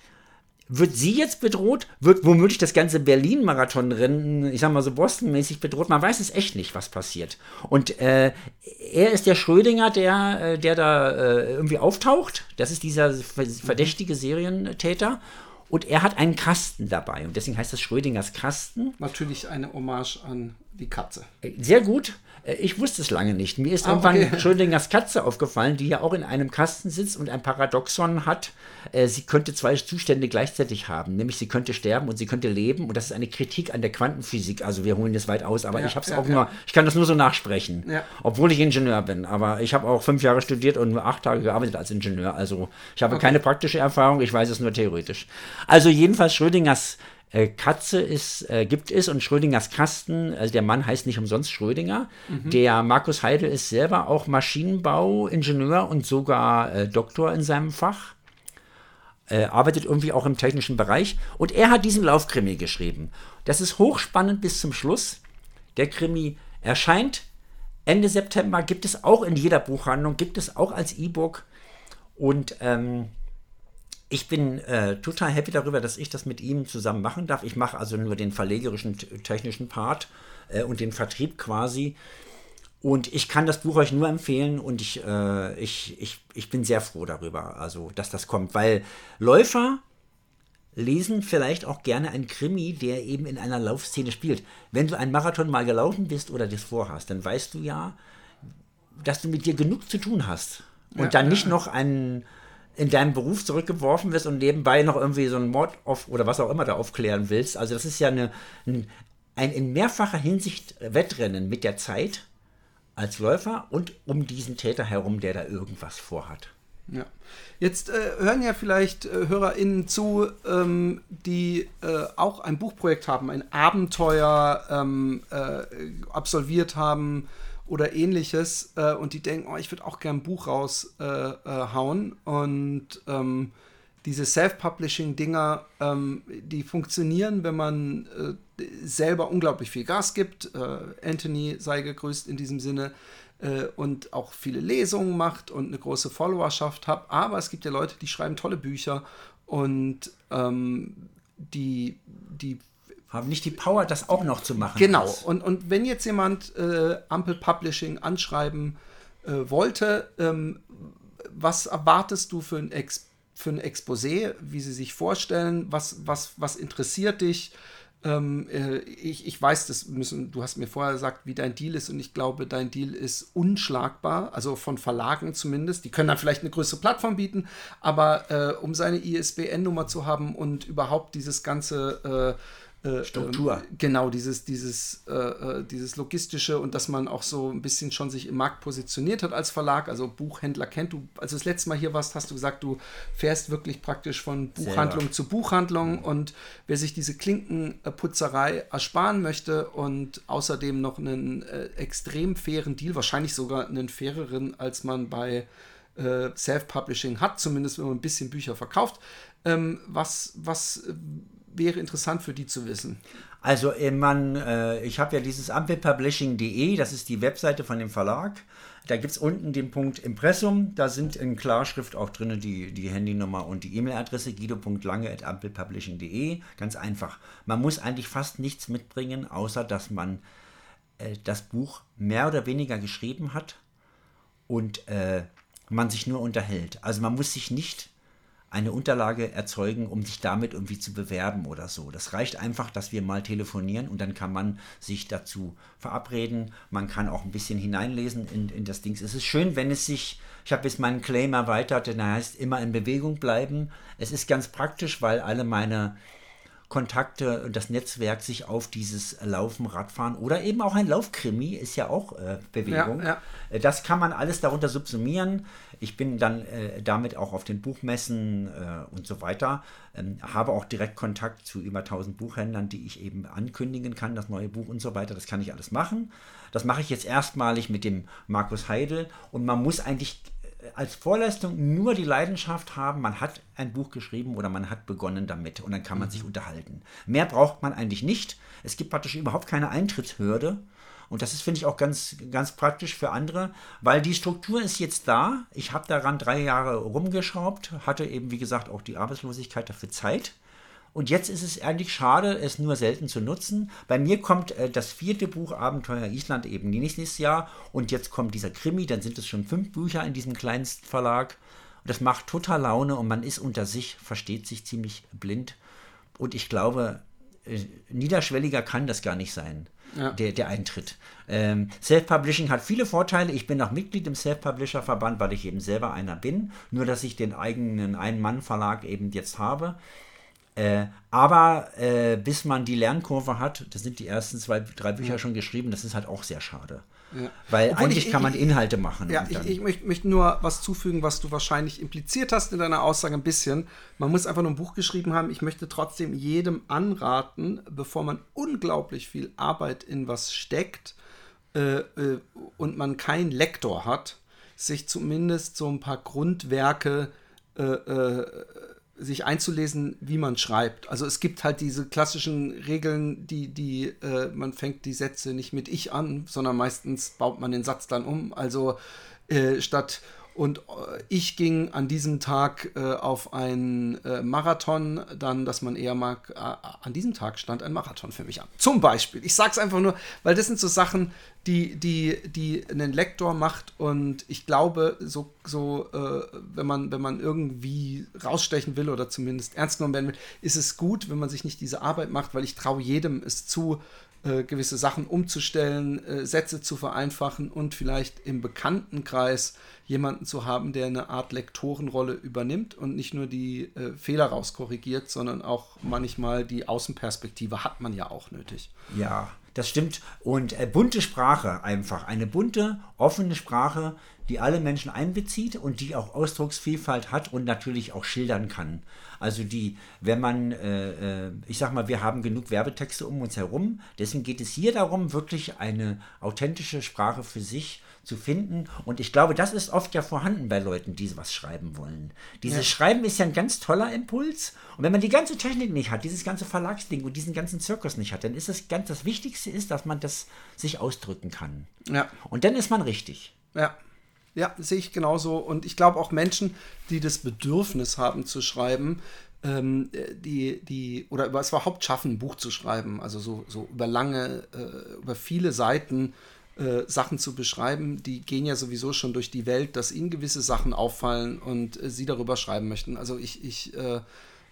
wird sie jetzt bedroht? Wird womöglich das ganze Berlin-Marathon-Rennen, ich sag mal so Boston-mäßig bedroht? Man weiß es echt nicht, was passiert. Und äh, er ist der Schrödinger, der, äh, der da äh, irgendwie auftaucht. Das ist dieser verdächtige Serientäter. Und er hat einen Kasten dabei. Und deswegen heißt das Schrödingers Kasten. Natürlich eine Hommage an die Katze. Äh, sehr gut. Äh, ich wusste es lange nicht. Mir ist ah, irgendwann okay. Schrödingers Katze aufgefallen, die ja auch in einem Kasten sitzt und ein Paradoxon hat. Äh, sie könnte zwei Zustände gleichzeitig haben. Nämlich sie könnte sterben und sie könnte leben. Und das ist eine Kritik an der Quantenphysik. Also wir holen das weit aus, aber ja, ich habe es ja, auch ja. nur, ich kann das nur so nachsprechen. Obwohl ich Ingenieur bin. Aber ich habe auch fünf Jahre studiert und nur acht Tage gearbeitet als Ingenieur. Also ich habe okay. keine praktische Erfahrung, ich weiß es nur theoretisch. Also jedenfalls Schrödingers äh, Katze ist, äh, gibt es und Schrödingers Kasten, also der Mann heißt nicht umsonst Schrödinger. Mhm. Der Markus Heidel ist selber auch Maschinenbauingenieur und sogar äh, Doktor in seinem Fach. Äh, arbeitet irgendwie auch im technischen Bereich. Und er hat diesen Laufkrimi geschrieben. Das ist hochspannend bis zum Schluss. Der Krimi erscheint Ende September, gibt es auch in jeder Buchhandlung, gibt es auch als E-Book. Und ähm, ich bin äh, total happy darüber, dass ich das mit ihm zusammen machen darf. Ich mache also nur den verlegerischen, technischen Part äh, und den Vertrieb quasi. Und ich kann das Buch euch nur empfehlen und ich, äh, ich, ich, ich bin sehr froh darüber, also dass das kommt, weil Läufer lesen vielleicht auch gerne einen Krimi, der eben in einer Laufszene spielt. Wenn du einen Marathon mal gelaufen bist oder das vorhast, dann weißt du ja, dass du mit dir genug zu tun hast. Und ja, dann nicht noch einen in deinem Beruf zurückgeworfen wirst und nebenbei noch irgendwie so einen Mord auf oder was auch immer da aufklären willst. Also das ist ja eine, ein, ein in mehrfacher Hinsicht Wettrennen mit der Zeit als Läufer und um diesen Täter herum, der da irgendwas vorhat. Ja. Jetzt äh, hören ja vielleicht äh, HörerInnen zu, ähm, die äh, auch ein Buchprojekt haben, ein Abenteuer ähm, äh, absolviert haben, oder ähnliches äh, und die denken, oh, ich würde auch gern ein Buch raushauen äh, äh, und ähm, diese Self-Publishing-Dinger, ähm, die funktionieren, wenn man äh, selber unglaublich viel Gas gibt. Äh, Anthony sei gegrüßt in diesem Sinne äh, und auch viele Lesungen macht und eine große Followerschaft hat. Aber es gibt ja Leute, die schreiben tolle Bücher und ähm, die, die haben nicht die Power, das auch noch zu machen. Genau. Und, und wenn jetzt jemand äh, Ampel Publishing anschreiben äh, wollte, ähm, was erwartest du für ein, Ex für ein Exposé, wie sie sich vorstellen? Was, was, was interessiert dich? Ähm, äh, ich, ich weiß, das müssen, du hast mir vorher gesagt, wie dein Deal ist und ich glaube, dein Deal ist unschlagbar, also von Verlagen zumindest. Die können dann vielleicht eine größere Plattform bieten, aber äh, um seine ISBN-Nummer zu haben und überhaupt dieses ganze äh, äh, Struktur. Ähm, genau, dieses, dieses, äh, äh, dieses logistische und dass man auch so ein bisschen schon sich im Markt positioniert hat als Verlag, also Buchhändler kennt du. Als du das letzte Mal hier warst, hast du gesagt, du fährst wirklich praktisch von Buchhandlung Selber. zu Buchhandlung mhm. und wer sich diese Klinkenputzerei ersparen möchte und außerdem noch einen äh, extrem fairen Deal, wahrscheinlich sogar einen faireren, als man bei äh, Self-Publishing hat, zumindest wenn man ein bisschen Bücher verkauft. Ähm, was, was wäre interessant für die zu wissen? Also äh, man, äh, ich habe ja dieses ampelpublishing.de, das ist die Webseite von dem Verlag. Da gibt es unten den Punkt Impressum, da sind in Klarschrift auch drin die, die Handynummer und die E-Mail-Adresse guido.lange.ampelpublishing.de. Ganz einfach. Man muss eigentlich fast nichts mitbringen, außer dass man äh, das Buch mehr oder weniger geschrieben hat und äh, man sich nur unterhält. Also man muss sich nicht eine Unterlage erzeugen, um sich damit irgendwie zu bewerben oder so. Das reicht einfach, dass wir mal telefonieren und dann kann man sich dazu verabreden. Man kann auch ein bisschen hineinlesen in, in das Ding. Es ist schön, wenn es sich, ich habe jetzt meinen Claim erweitert, der heißt immer in Bewegung bleiben. Es ist ganz praktisch, weil alle meine Kontakte und das Netzwerk sich auf dieses Laufen, Radfahren oder eben auch ein Laufkrimi ist ja auch äh, Bewegung. Ja, ja. Äh, das kann man alles darunter subsumieren. Ich bin dann äh, damit auch auf den Buchmessen äh, und so weiter, ähm, habe auch direkt Kontakt zu über 1000 Buchhändlern, die ich eben ankündigen kann, das neue Buch und so weiter. Das kann ich alles machen. Das mache ich jetzt erstmalig mit dem Markus Heidel und man muss eigentlich als Vorleistung nur die Leidenschaft haben, man hat ein Buch geschrieben oder man hat begonnen damit und dann kann man mhm. sich unterhalten. Mehr braucht man eigentlich nicht. Es gibt praktisch überhaupt keine Eintrittshürde. Und das ist, finde ich, auch ganz, ganz praktisch für andere, weil die Struktur ist jetzt da. Ich habe daran drei Jahre rumgeschraubt, hatte eben, wie gesagt, auch die Arbeitslosigkeit dafür Zeit. Und jetzt ist es eigentlich schade, es nur selten zu nutzen. Bei mir kommt äh, das vierte Buch Abenteuer Island eben nächstes Jahr und jetzt kommt dieser Krimi, dann sind es schon fünf Bücher in diesem Kleinstverlag. Und das macht total Laune und man ist unter sich, versteht sich ziemlich blind. Und ich glaube, äh, niederschwelliger kann das gar nicht sein. Ja. Der, der Eintritt. Ähm, Self-Publishing hat viele Vorteile. Ich bin auch Mitglied im Self-Publisher-Verband, weil ich eben selber einer bin. Nur, dass ich den eigenen Ein-Mann-Verlag eben jetzt habe. Äh, aber äh, bis man die Lernkurve hat, das sind die ersten zwei, drei Bücher ja. schon geschrieben, das ist halt auch sehr schade. Ja. Weil Obwohl eigentlich ich, kann man ich, Inhalte machen. Ja, ich, ich möchte, möchte, nur was zufügen, was du wahrscheinlich impliziert hast in deiner Aussage ein bisschen. Man muss einfach nur ein Buch geschrieben haben. Ich möchte trotzdem jedem anraten, bevor man unglaublich viel Arbeit in was steckt äh, äh, und man keinen Lektor hat, sich zumindest so ein paar Grundwerke äh, äh sich einzulesen, wie man schreibt. Also es gibt halt diese klassischen Regeln, die, die, äh, man fängt die Sätze nicht mit ich an, sondern meistens baut man den Satz dann um. Also äh, statt und äh, ich ging an diesem Tag äh, auf einen äh, Marathon, dann, dass man eher mag, äh, an diesem Tag stand ein Marathon für mich an. Zum Beispiel. Ich sage es einfach nur, weil das sind so Sachen, die, die, die einen Lektor macht und ich glaube, so, so äh, wenn, man, wenn man irgendwie rausstechen will oder zumindest ernst genommen werden will, ist es gut, wenn man sich nicht diese Arbeit macht, weil ich traue jedem es zu, äh, gewisse Sachen umzustellen, äh, Sätze zu vereinfachen und vielleicht im Bekanntenkreis jemanden zu haben, der eine Art Lektorenrolle übernimmt und nicht nur die äh, Fehler rauskorrigiert, sondern auch manchmal die Außenperspektive hat man ja auch nötig. Ja, das stimmt. Und äh, bunte Sprache einfach. Eine bunte, offene Sprache, die alle Menschen einbezieht und die auch Ausdrucksvielfalt hat und natürlich auch schildern kann. Also die, wenn man, äh, äh, ich sag mal, wir haben genug Werbetexte um uns herum, deswegen geht es hier darum, wirklich eine authentische Sprache für sich zu finden. Und ich glaube, das ist oft ja vorhanden bei Leuten, die was schreiben wollen. Dieses ja. Schreiben ist ja ein ganz toller Impuls. Und wenn man die ganze Technik nicht hat, dieses ganze Verlagsding und diesen ganzen Zirkus nicht hat, dann ist es ganz das Wichtigste ist, dass man das sich ausdrücken kann. Ja. Und dann ist man richtig. Ja. Ja, sehe ich genauso. Und ich glaube auch Menschen, die das Bedürfnis haben zu schreiben, ähm, die, die, oder es überhaupt schaffen, ein Buch zu schreiben, also so, so über lange, äh, über viele Seiten äh, Sachen zu beschreiben, die gehen ja sowieso schon durch die Welt, dass ihnen gewisse Sachen auffallen und äh, sie darüber schreiben möchten. Also ich, ich äh,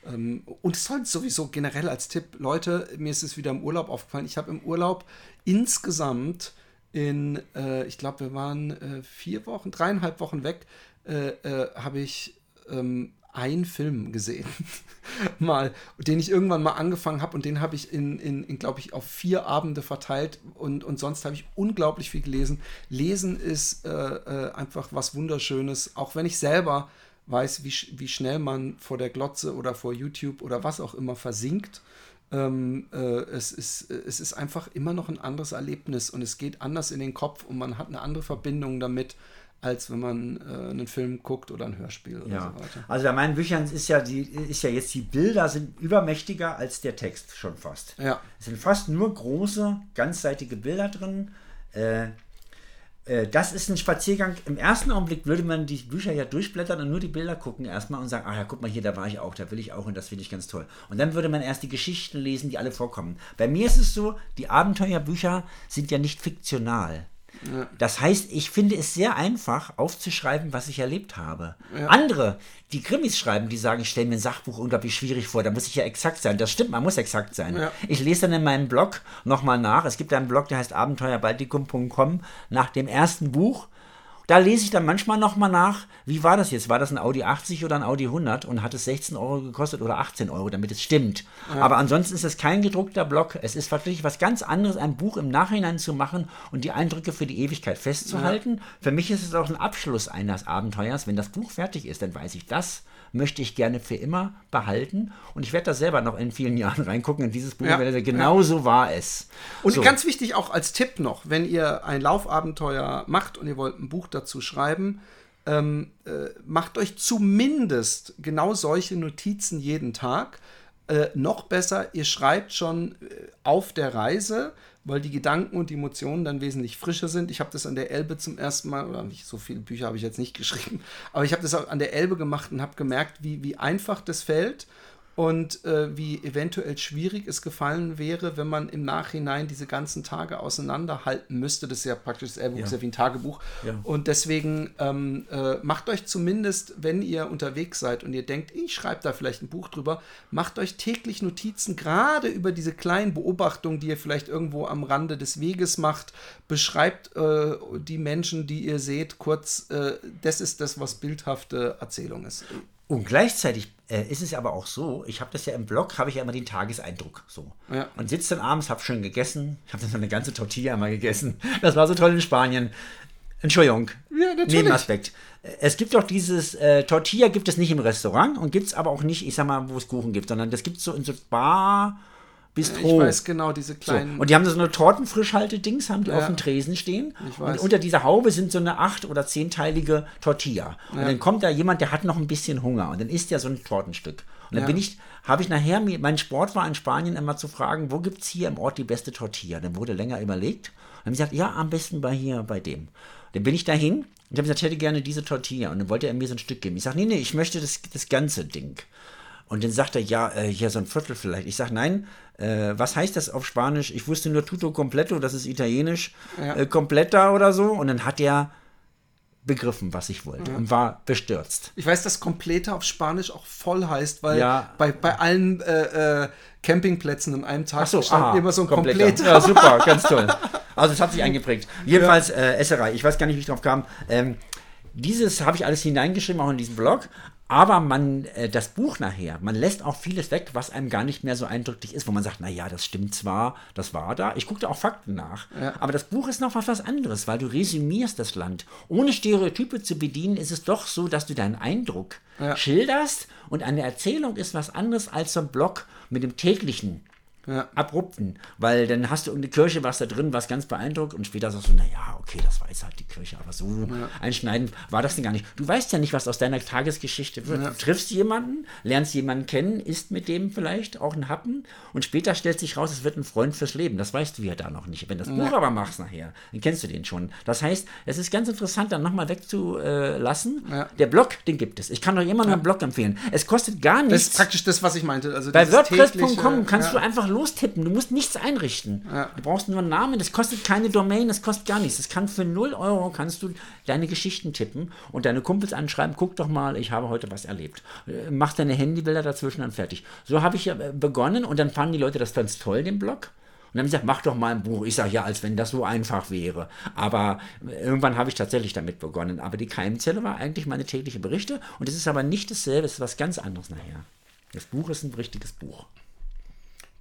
ähm, und es soll sowieso generell als Tipp, Leute, mir ist es wieder im Urlaub aufgefallen, ich habe im Urlaub insgesamt in, äh, ich glaube, wir waren äh, vier Wochen, dreieinhalb Wochen weg, habe ich ähm, einen Film gesehen, (laughs) mal, den ich irgendwann mal angefangen habe und den habe ich in, in, in glaube ich, auf vier Abende verteilt und, und sonst habe ich unglaublich viel gelesen. Lesen ist äh, äh, einfach was Wunderschönes, auch wenn ich selber weiß, wie, wie schnell man vor der Glotze oder vor YouTube oder was auch immer versinkt. Ähm, äh, es, ist, es ist einfach immer noch ein anderes Erlebnis und es geht anders in den Kopf und man hat eine andere Verbindung damit als wenn man äh, einen Film guckt oder ein Hörspiel oder ja. so weiter. Also bei meinen Büchern ist ja, die, ist ja jetzt, die Bilder sind übermächtiger als der Text schon fast. Ja. Es sind fast nur große, ganzseitige Bilder drin. Äh, äh, das ist ein Spaziergang. Im ersten Augenblick würde man die Bücher ja durchblättern und nur die Bilder gucken erstmal und sagen, ach ja, guck mal hier, da war ich auch, da will ich auch und das finde ich ganz toll. Und dann würde man erst die Geschichten lesen, die alle vorkommen. Bei mir ist es so, die Abenteuerbücher sind ja nicht fiktional. Das heißt, ich finde es sehr einfach aufzuschreiben, was ich erlebt habe. Ja. Andere, die Krimis schreiben, die sagen, ich stelle mir ein Sachbuch unglaublich schwierig vor, da muss ich ja exakt sein. Das stimmt, man muss exakt sein. Ja. Ich lese dann in meinem Blog nochmal nach. Es gibt einen Blog, der heißt abenteuerbaltikum.com nach dem ersten Buch Da lese ich dann manchmal nochmal nach, wie war das jetzt? War das ein Audi 80 oder ein Audi 100 und hat es 16 Euro gekostet oder 18 Euro, damit es stimmt. Ja. Aber ansonsten ist es kein gedruckter Block. Es ist wirklich was ganz anderes, ein Buch im Nachhinein zu machen und die Eindrücke für die Ewigkeit festzuhalten. Ja. Für mich ist es auch ein Abschluss eines Abenteuers. Wenn das Buch fertig ist, dann weiß ich, das möchte ich gerne für immer behalten. Und ich werde da selber noch in vielen Jahren (laughs) reingucken in dieses Buch. Ja, genau ja. so war es. Und so. ganz wichtig auch als Tipp noch, wenn ihr ein Laufabenteuer macht und ihr wollt ein Buch dazu schreiben, ähm, äh, macht euch zumindest genau solche Notizen jeden Tag. Äh, noch besser, ihr schreibt schon äh, auf der Reise, weil die Gedanken und die Emotionen dann wesentlich frischer sind. Ich habe das an der Elbe zum ersten Mal, oder nicht so viele Bücher habe ich jetzt nicht (laughs) geschrieben, aber ich habe das an der Elbe gemacht und habe gemerkt, wie, wie einfach das fällt und äh, wie eventuell schwierig es gefallen wäre, wenn man im Nachhinein diese ganzen Tage auseinanderhalten müsste. Das ist ja praktisch das Elbuch, ja. ist ja wie ein Tagebuch. Ja. Und deswegen ähm, äh, macht euch zumindest, wenn ihr unterwegs seid und ihr denkt, ich schreibe da vielleicht ein Buch drüber, macht euch täglich Notizen, gerade über diese kleinen Beobachtungen, die ihr vielleicht irgendwo am Rande des Weges macht. Beschreibt äh, die Menschen, die ihr seht, kurz. Äh, das ist das, was bildhafte Erzählung ist. Und gleichzeitig äh, ist es aber auch so, ich habe das ja im Blog, habe ich ja immer den Tageseindruck so. Ja. Und sitze dann abends, habe schön gegessen, ich habe dann so eine ganze Tortilla einmal gegessen. Das war so toll in Spanien. Entschuldigung, ja, Nebenaspekt. Es gibt doch dieses, äh, Tortilla gibt es nicht im Restaurant und gibt es aber auch nicht, ich sag mal, wo es Kuchen gibt, sondern das gibt es so in so Bar, Bistro. Ich weiß genau, diese kleinen. So. Und die haben so eine Tortenfrischhalte-Dings, haben die ja. auf dem Tresen stehen. Ich weiß. Und unter dieser Haube sind so eine acht- oder zehnteilige Tortilla. Und ja. dann kommt da jemand, der hat noch ein bisschen Hunger. Und dann isst ja so ein Tortenstück. Und dann ja. bin ich, habe ich nachher, mein Sport war in Spanien immer zu fragen, wo gibt es hier im Ort die beste Tortilla? Dann wurde länger überlegt. Und dann habe ich gesagt, ja, am besten bei hier, bei dem. Dann bin ich dahin und habe gesagt, ich hätte gerne diese Tortilla. Und dann wollte er mir so ein Stück geben. Ich sage, nee, nee, ich möchte das, das ganze Ding. Und dann sagt er, ja, äh, hier so ein Viertel vielleicht. Ich sage, nein, äh, was heißt das auf Spanisch? Ich wusste nur tutto completo, das ist italienisch, ja. äh, completa oder so. Und dann hat er begriffen, was ich wollte ja. und war bestürzt. Ich weiß, dass Completa auf Spanisch auch voll heißt, weil ja. bei, bei allen äh, äh, Campingplätzen an einem Tag so, stand aha, immer so ein Completa. Ja, super, ganz toll. (laughs) Also es hat sich eingeprägt. Jedenfalls äh, Esserei, ich weiß gar nicht, wie ich drauf kam. Ähm, dieses habe ich alles hineingeschrieben, auch in diesen Blog. Aber man, äh, das Buch nachher, man lässt auch vieles weg, was einem gar nicht mehr so eindrücklich ist, wo man sagt, naja, das stimmt zwar, das war da. Ich gucke da auch Fakten nach. Ja. Aber das Buch ist noch was, was anderes, weil du resümierst das Land. Ohne Stereotype zu bedienen, ist es doch so, dass du deinen Eindruck ja. schilderst und eine Erzählung ist was anderes als so ein Blog mit dem täglichen ja. abrupten, weil dann hast du irgendeine Kirche, was da drin, was ganz beeindruckt und später sagst du, naja, okay, das weiß halt die Kirche, aber so ja. einschneiden war das denn gar nicht. Du weißt ja nicht, was aus deiner Tagesgeschichte wird. Ja. Du triffst jemanden, lernst jemanden kennen, isst mit dem vielleicht auch ein Happen und später stellt sich raus, es wird ein Freund fürs Leben. Das weißt du ja da noch nicht. Wenn das Buch aber machst nachher, dann kennst du den schon. Das heißt, es ist ganz interessant, dann nochmal wegzulassen. Der Blog, den gibt es. Ich kann immer nur einen Blog empfehlen. Es kostet gar nichts. Das ist praktisch das, was ich meinte. Also Bei WordPress.com kannst du einfach lostippen. Du musst nichts einrichten. Ja. Du brauchst nur einen Namen. Das kostet keine Domain, das kostet gar nichts. Das kann für 0 Euro kannst du deine Geschichten tippen und deine Kumpels anschreiben, guck doch mal, ich habe heute was erlebt. Äh, mach deine Handybilder dazwischen dann fertig. So habe ich ja äh, begonnen und dann fanden die Leute das ganz toll, den Blog. Und dann haben sie gesagt, mach doch mal ein Buch. Ich sage, ja, als wenn das so einfach wäre. Aber äh, irgendwann habe ich tatsächlich damit begonnen. Aber die Keimzelle war eigentlich meine tägliche Berichte. Und es ist aber nicht dasselbe, es ist was ganz anderes nachher. Das Buch ist ein richtiges Buch.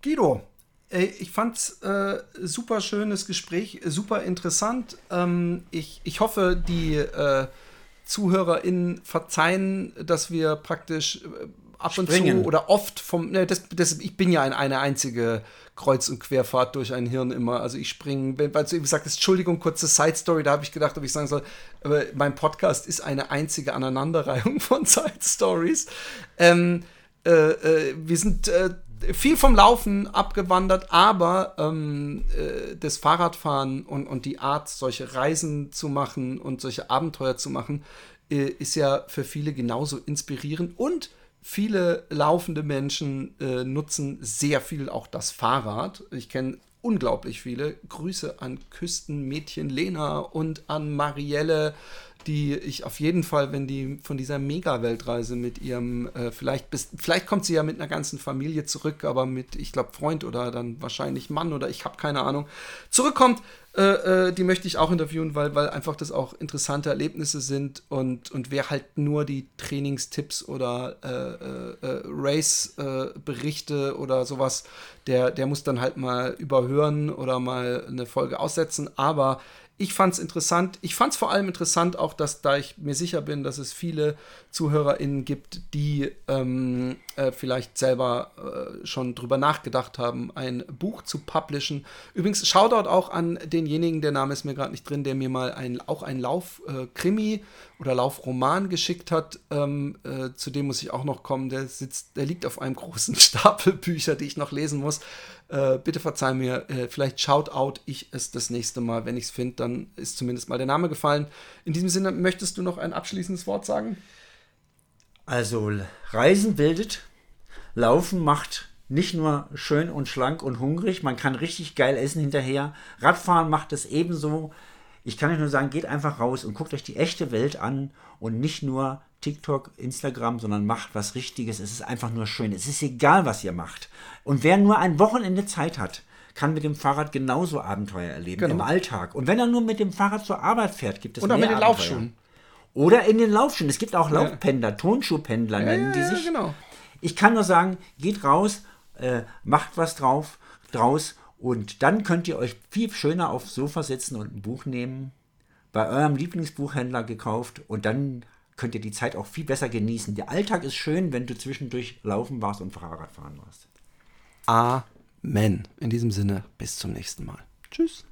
Guido, ich fand's äh, super schönes Gespräch, super interessant. Ähm, ich, ich hoffe, die äh, ZuhörerInnen verzeihen, dass wir praktisch äh, ab und Springen. zu oder oft vom. Ne, das, das, ich bin ja ein, eine einzige Kreuz- und Querfahrt durch ein Hirn immer. Also ich springe, weil du eben sagtest, Entschuldigung, kurze Side-Story, da habe ich gedacht, ob ich sagen soll, aber mein Podcast ist eine einzige Aneinanderreihung (laughs) von Side-Stories. Ähm, äh, äh, wir sind äh, viel vom Laufen abgewandert, aber ähm, äh, das Fahrradfahren und, und die Art, solche Reisen zu machen und solche Abenteuer zu machen, äh, ist ja für viele genauso inspirierend und viele laufende Menschen äh, nutzen sehr viel auch das Fahrrad. Ich kenne unglaublich viele. Grüße an Küstenmädchen Lena und an Marielle, die ich auf jeden Fall, wenn die von dieser Mega-Weltreise mit ihrem, äh, vielleicht bis, vielleicht kommt sie ja mit einer ganzen Familie zurück, aber mit, ich glaube, Freund oder dann wahrscheinlich Mann oder ich habe keine Ahnung, zurückkommt, äh, äh, die möchte ich auch interviewen, weil, weil einfach das auch interessante Erlebnisse sind und, und wer halt nur die Trainingstipps oder äh, äh, äh Race-Berichte oder sowas, der, der muss dann halt mal überhören oder mal eine Folge aussetzen, aber ich fand es interessant. Ich fand es vor allem interessant, auch dass, da ich mir sicher bin, dass es viele ZuhörerInnen gibt, die ähm, äh, vielleicht selber äh, schon drüber nachgedacht haben, ein Buch zu publishen. Übrigens, Shoutout auch an denjenigen, der Name ist mir gerade nicht drin, der mir mal ein, auch ein Lauf-Krimi äh, oder Laufroman geschickt hat. Ähm, äh, zu dem muss ich auch noch kommen. Der sitzt, der liegt auf einem (laughs) großen Stapel Bücher, die ich noch lesen muss. Äh, bitte verzeih mir, äh, vielleicht Shoutout ich es das nächste Mal. Wenn ich es finde, dann ist zumindest mal der Name gefallen. In diesem Sinne, möchtest du noch ein abschließendes Wort sagen? Also, Reisen bildet, Laufen macht nicht nur schön und schlank und hungrig, man kann richtig geil essen hinterher. Radfahren macht es ebenso. Ich kann euch nur sagen, geht einfach raus und guckt euch die echte Welt an und nicht nur TikTok, Instagram, sondern macht was Richtiges. Es ist einfach nur schön. Es ist egal, was ihr macht. Und wer nur ein Wochenende Zeit hat, kann mit dem Fahrrad genauso Abenteuer erleben genau. im Alltag. Und wenn er nur mit dem Fahrrad zur Arbeit fährt, gibt es Oder mehr mit den Abenteuer. Laufschuhen. Oder in den Laufschuhen. Es gibt auch Laufpendler, ja. Tonschuhpendler ja, nennen die sich. Genau. Ich kann nur sagen, geht raus, äh, macht was drauf, draus und dann könnt ihr euch viel schöner aufs Sofa setzen und ein Buch nehmen, bei eurem Lieblingsbuchhändler gekauft und dann könnt ihr die Zeit auch viel besser genießen. Der Alltag ist schön, wenn du zwischendurch laufen warst und Fahrrad fahren warst. Amen. In diesem Sinne, bis zum nächsten Mal. Tschüss.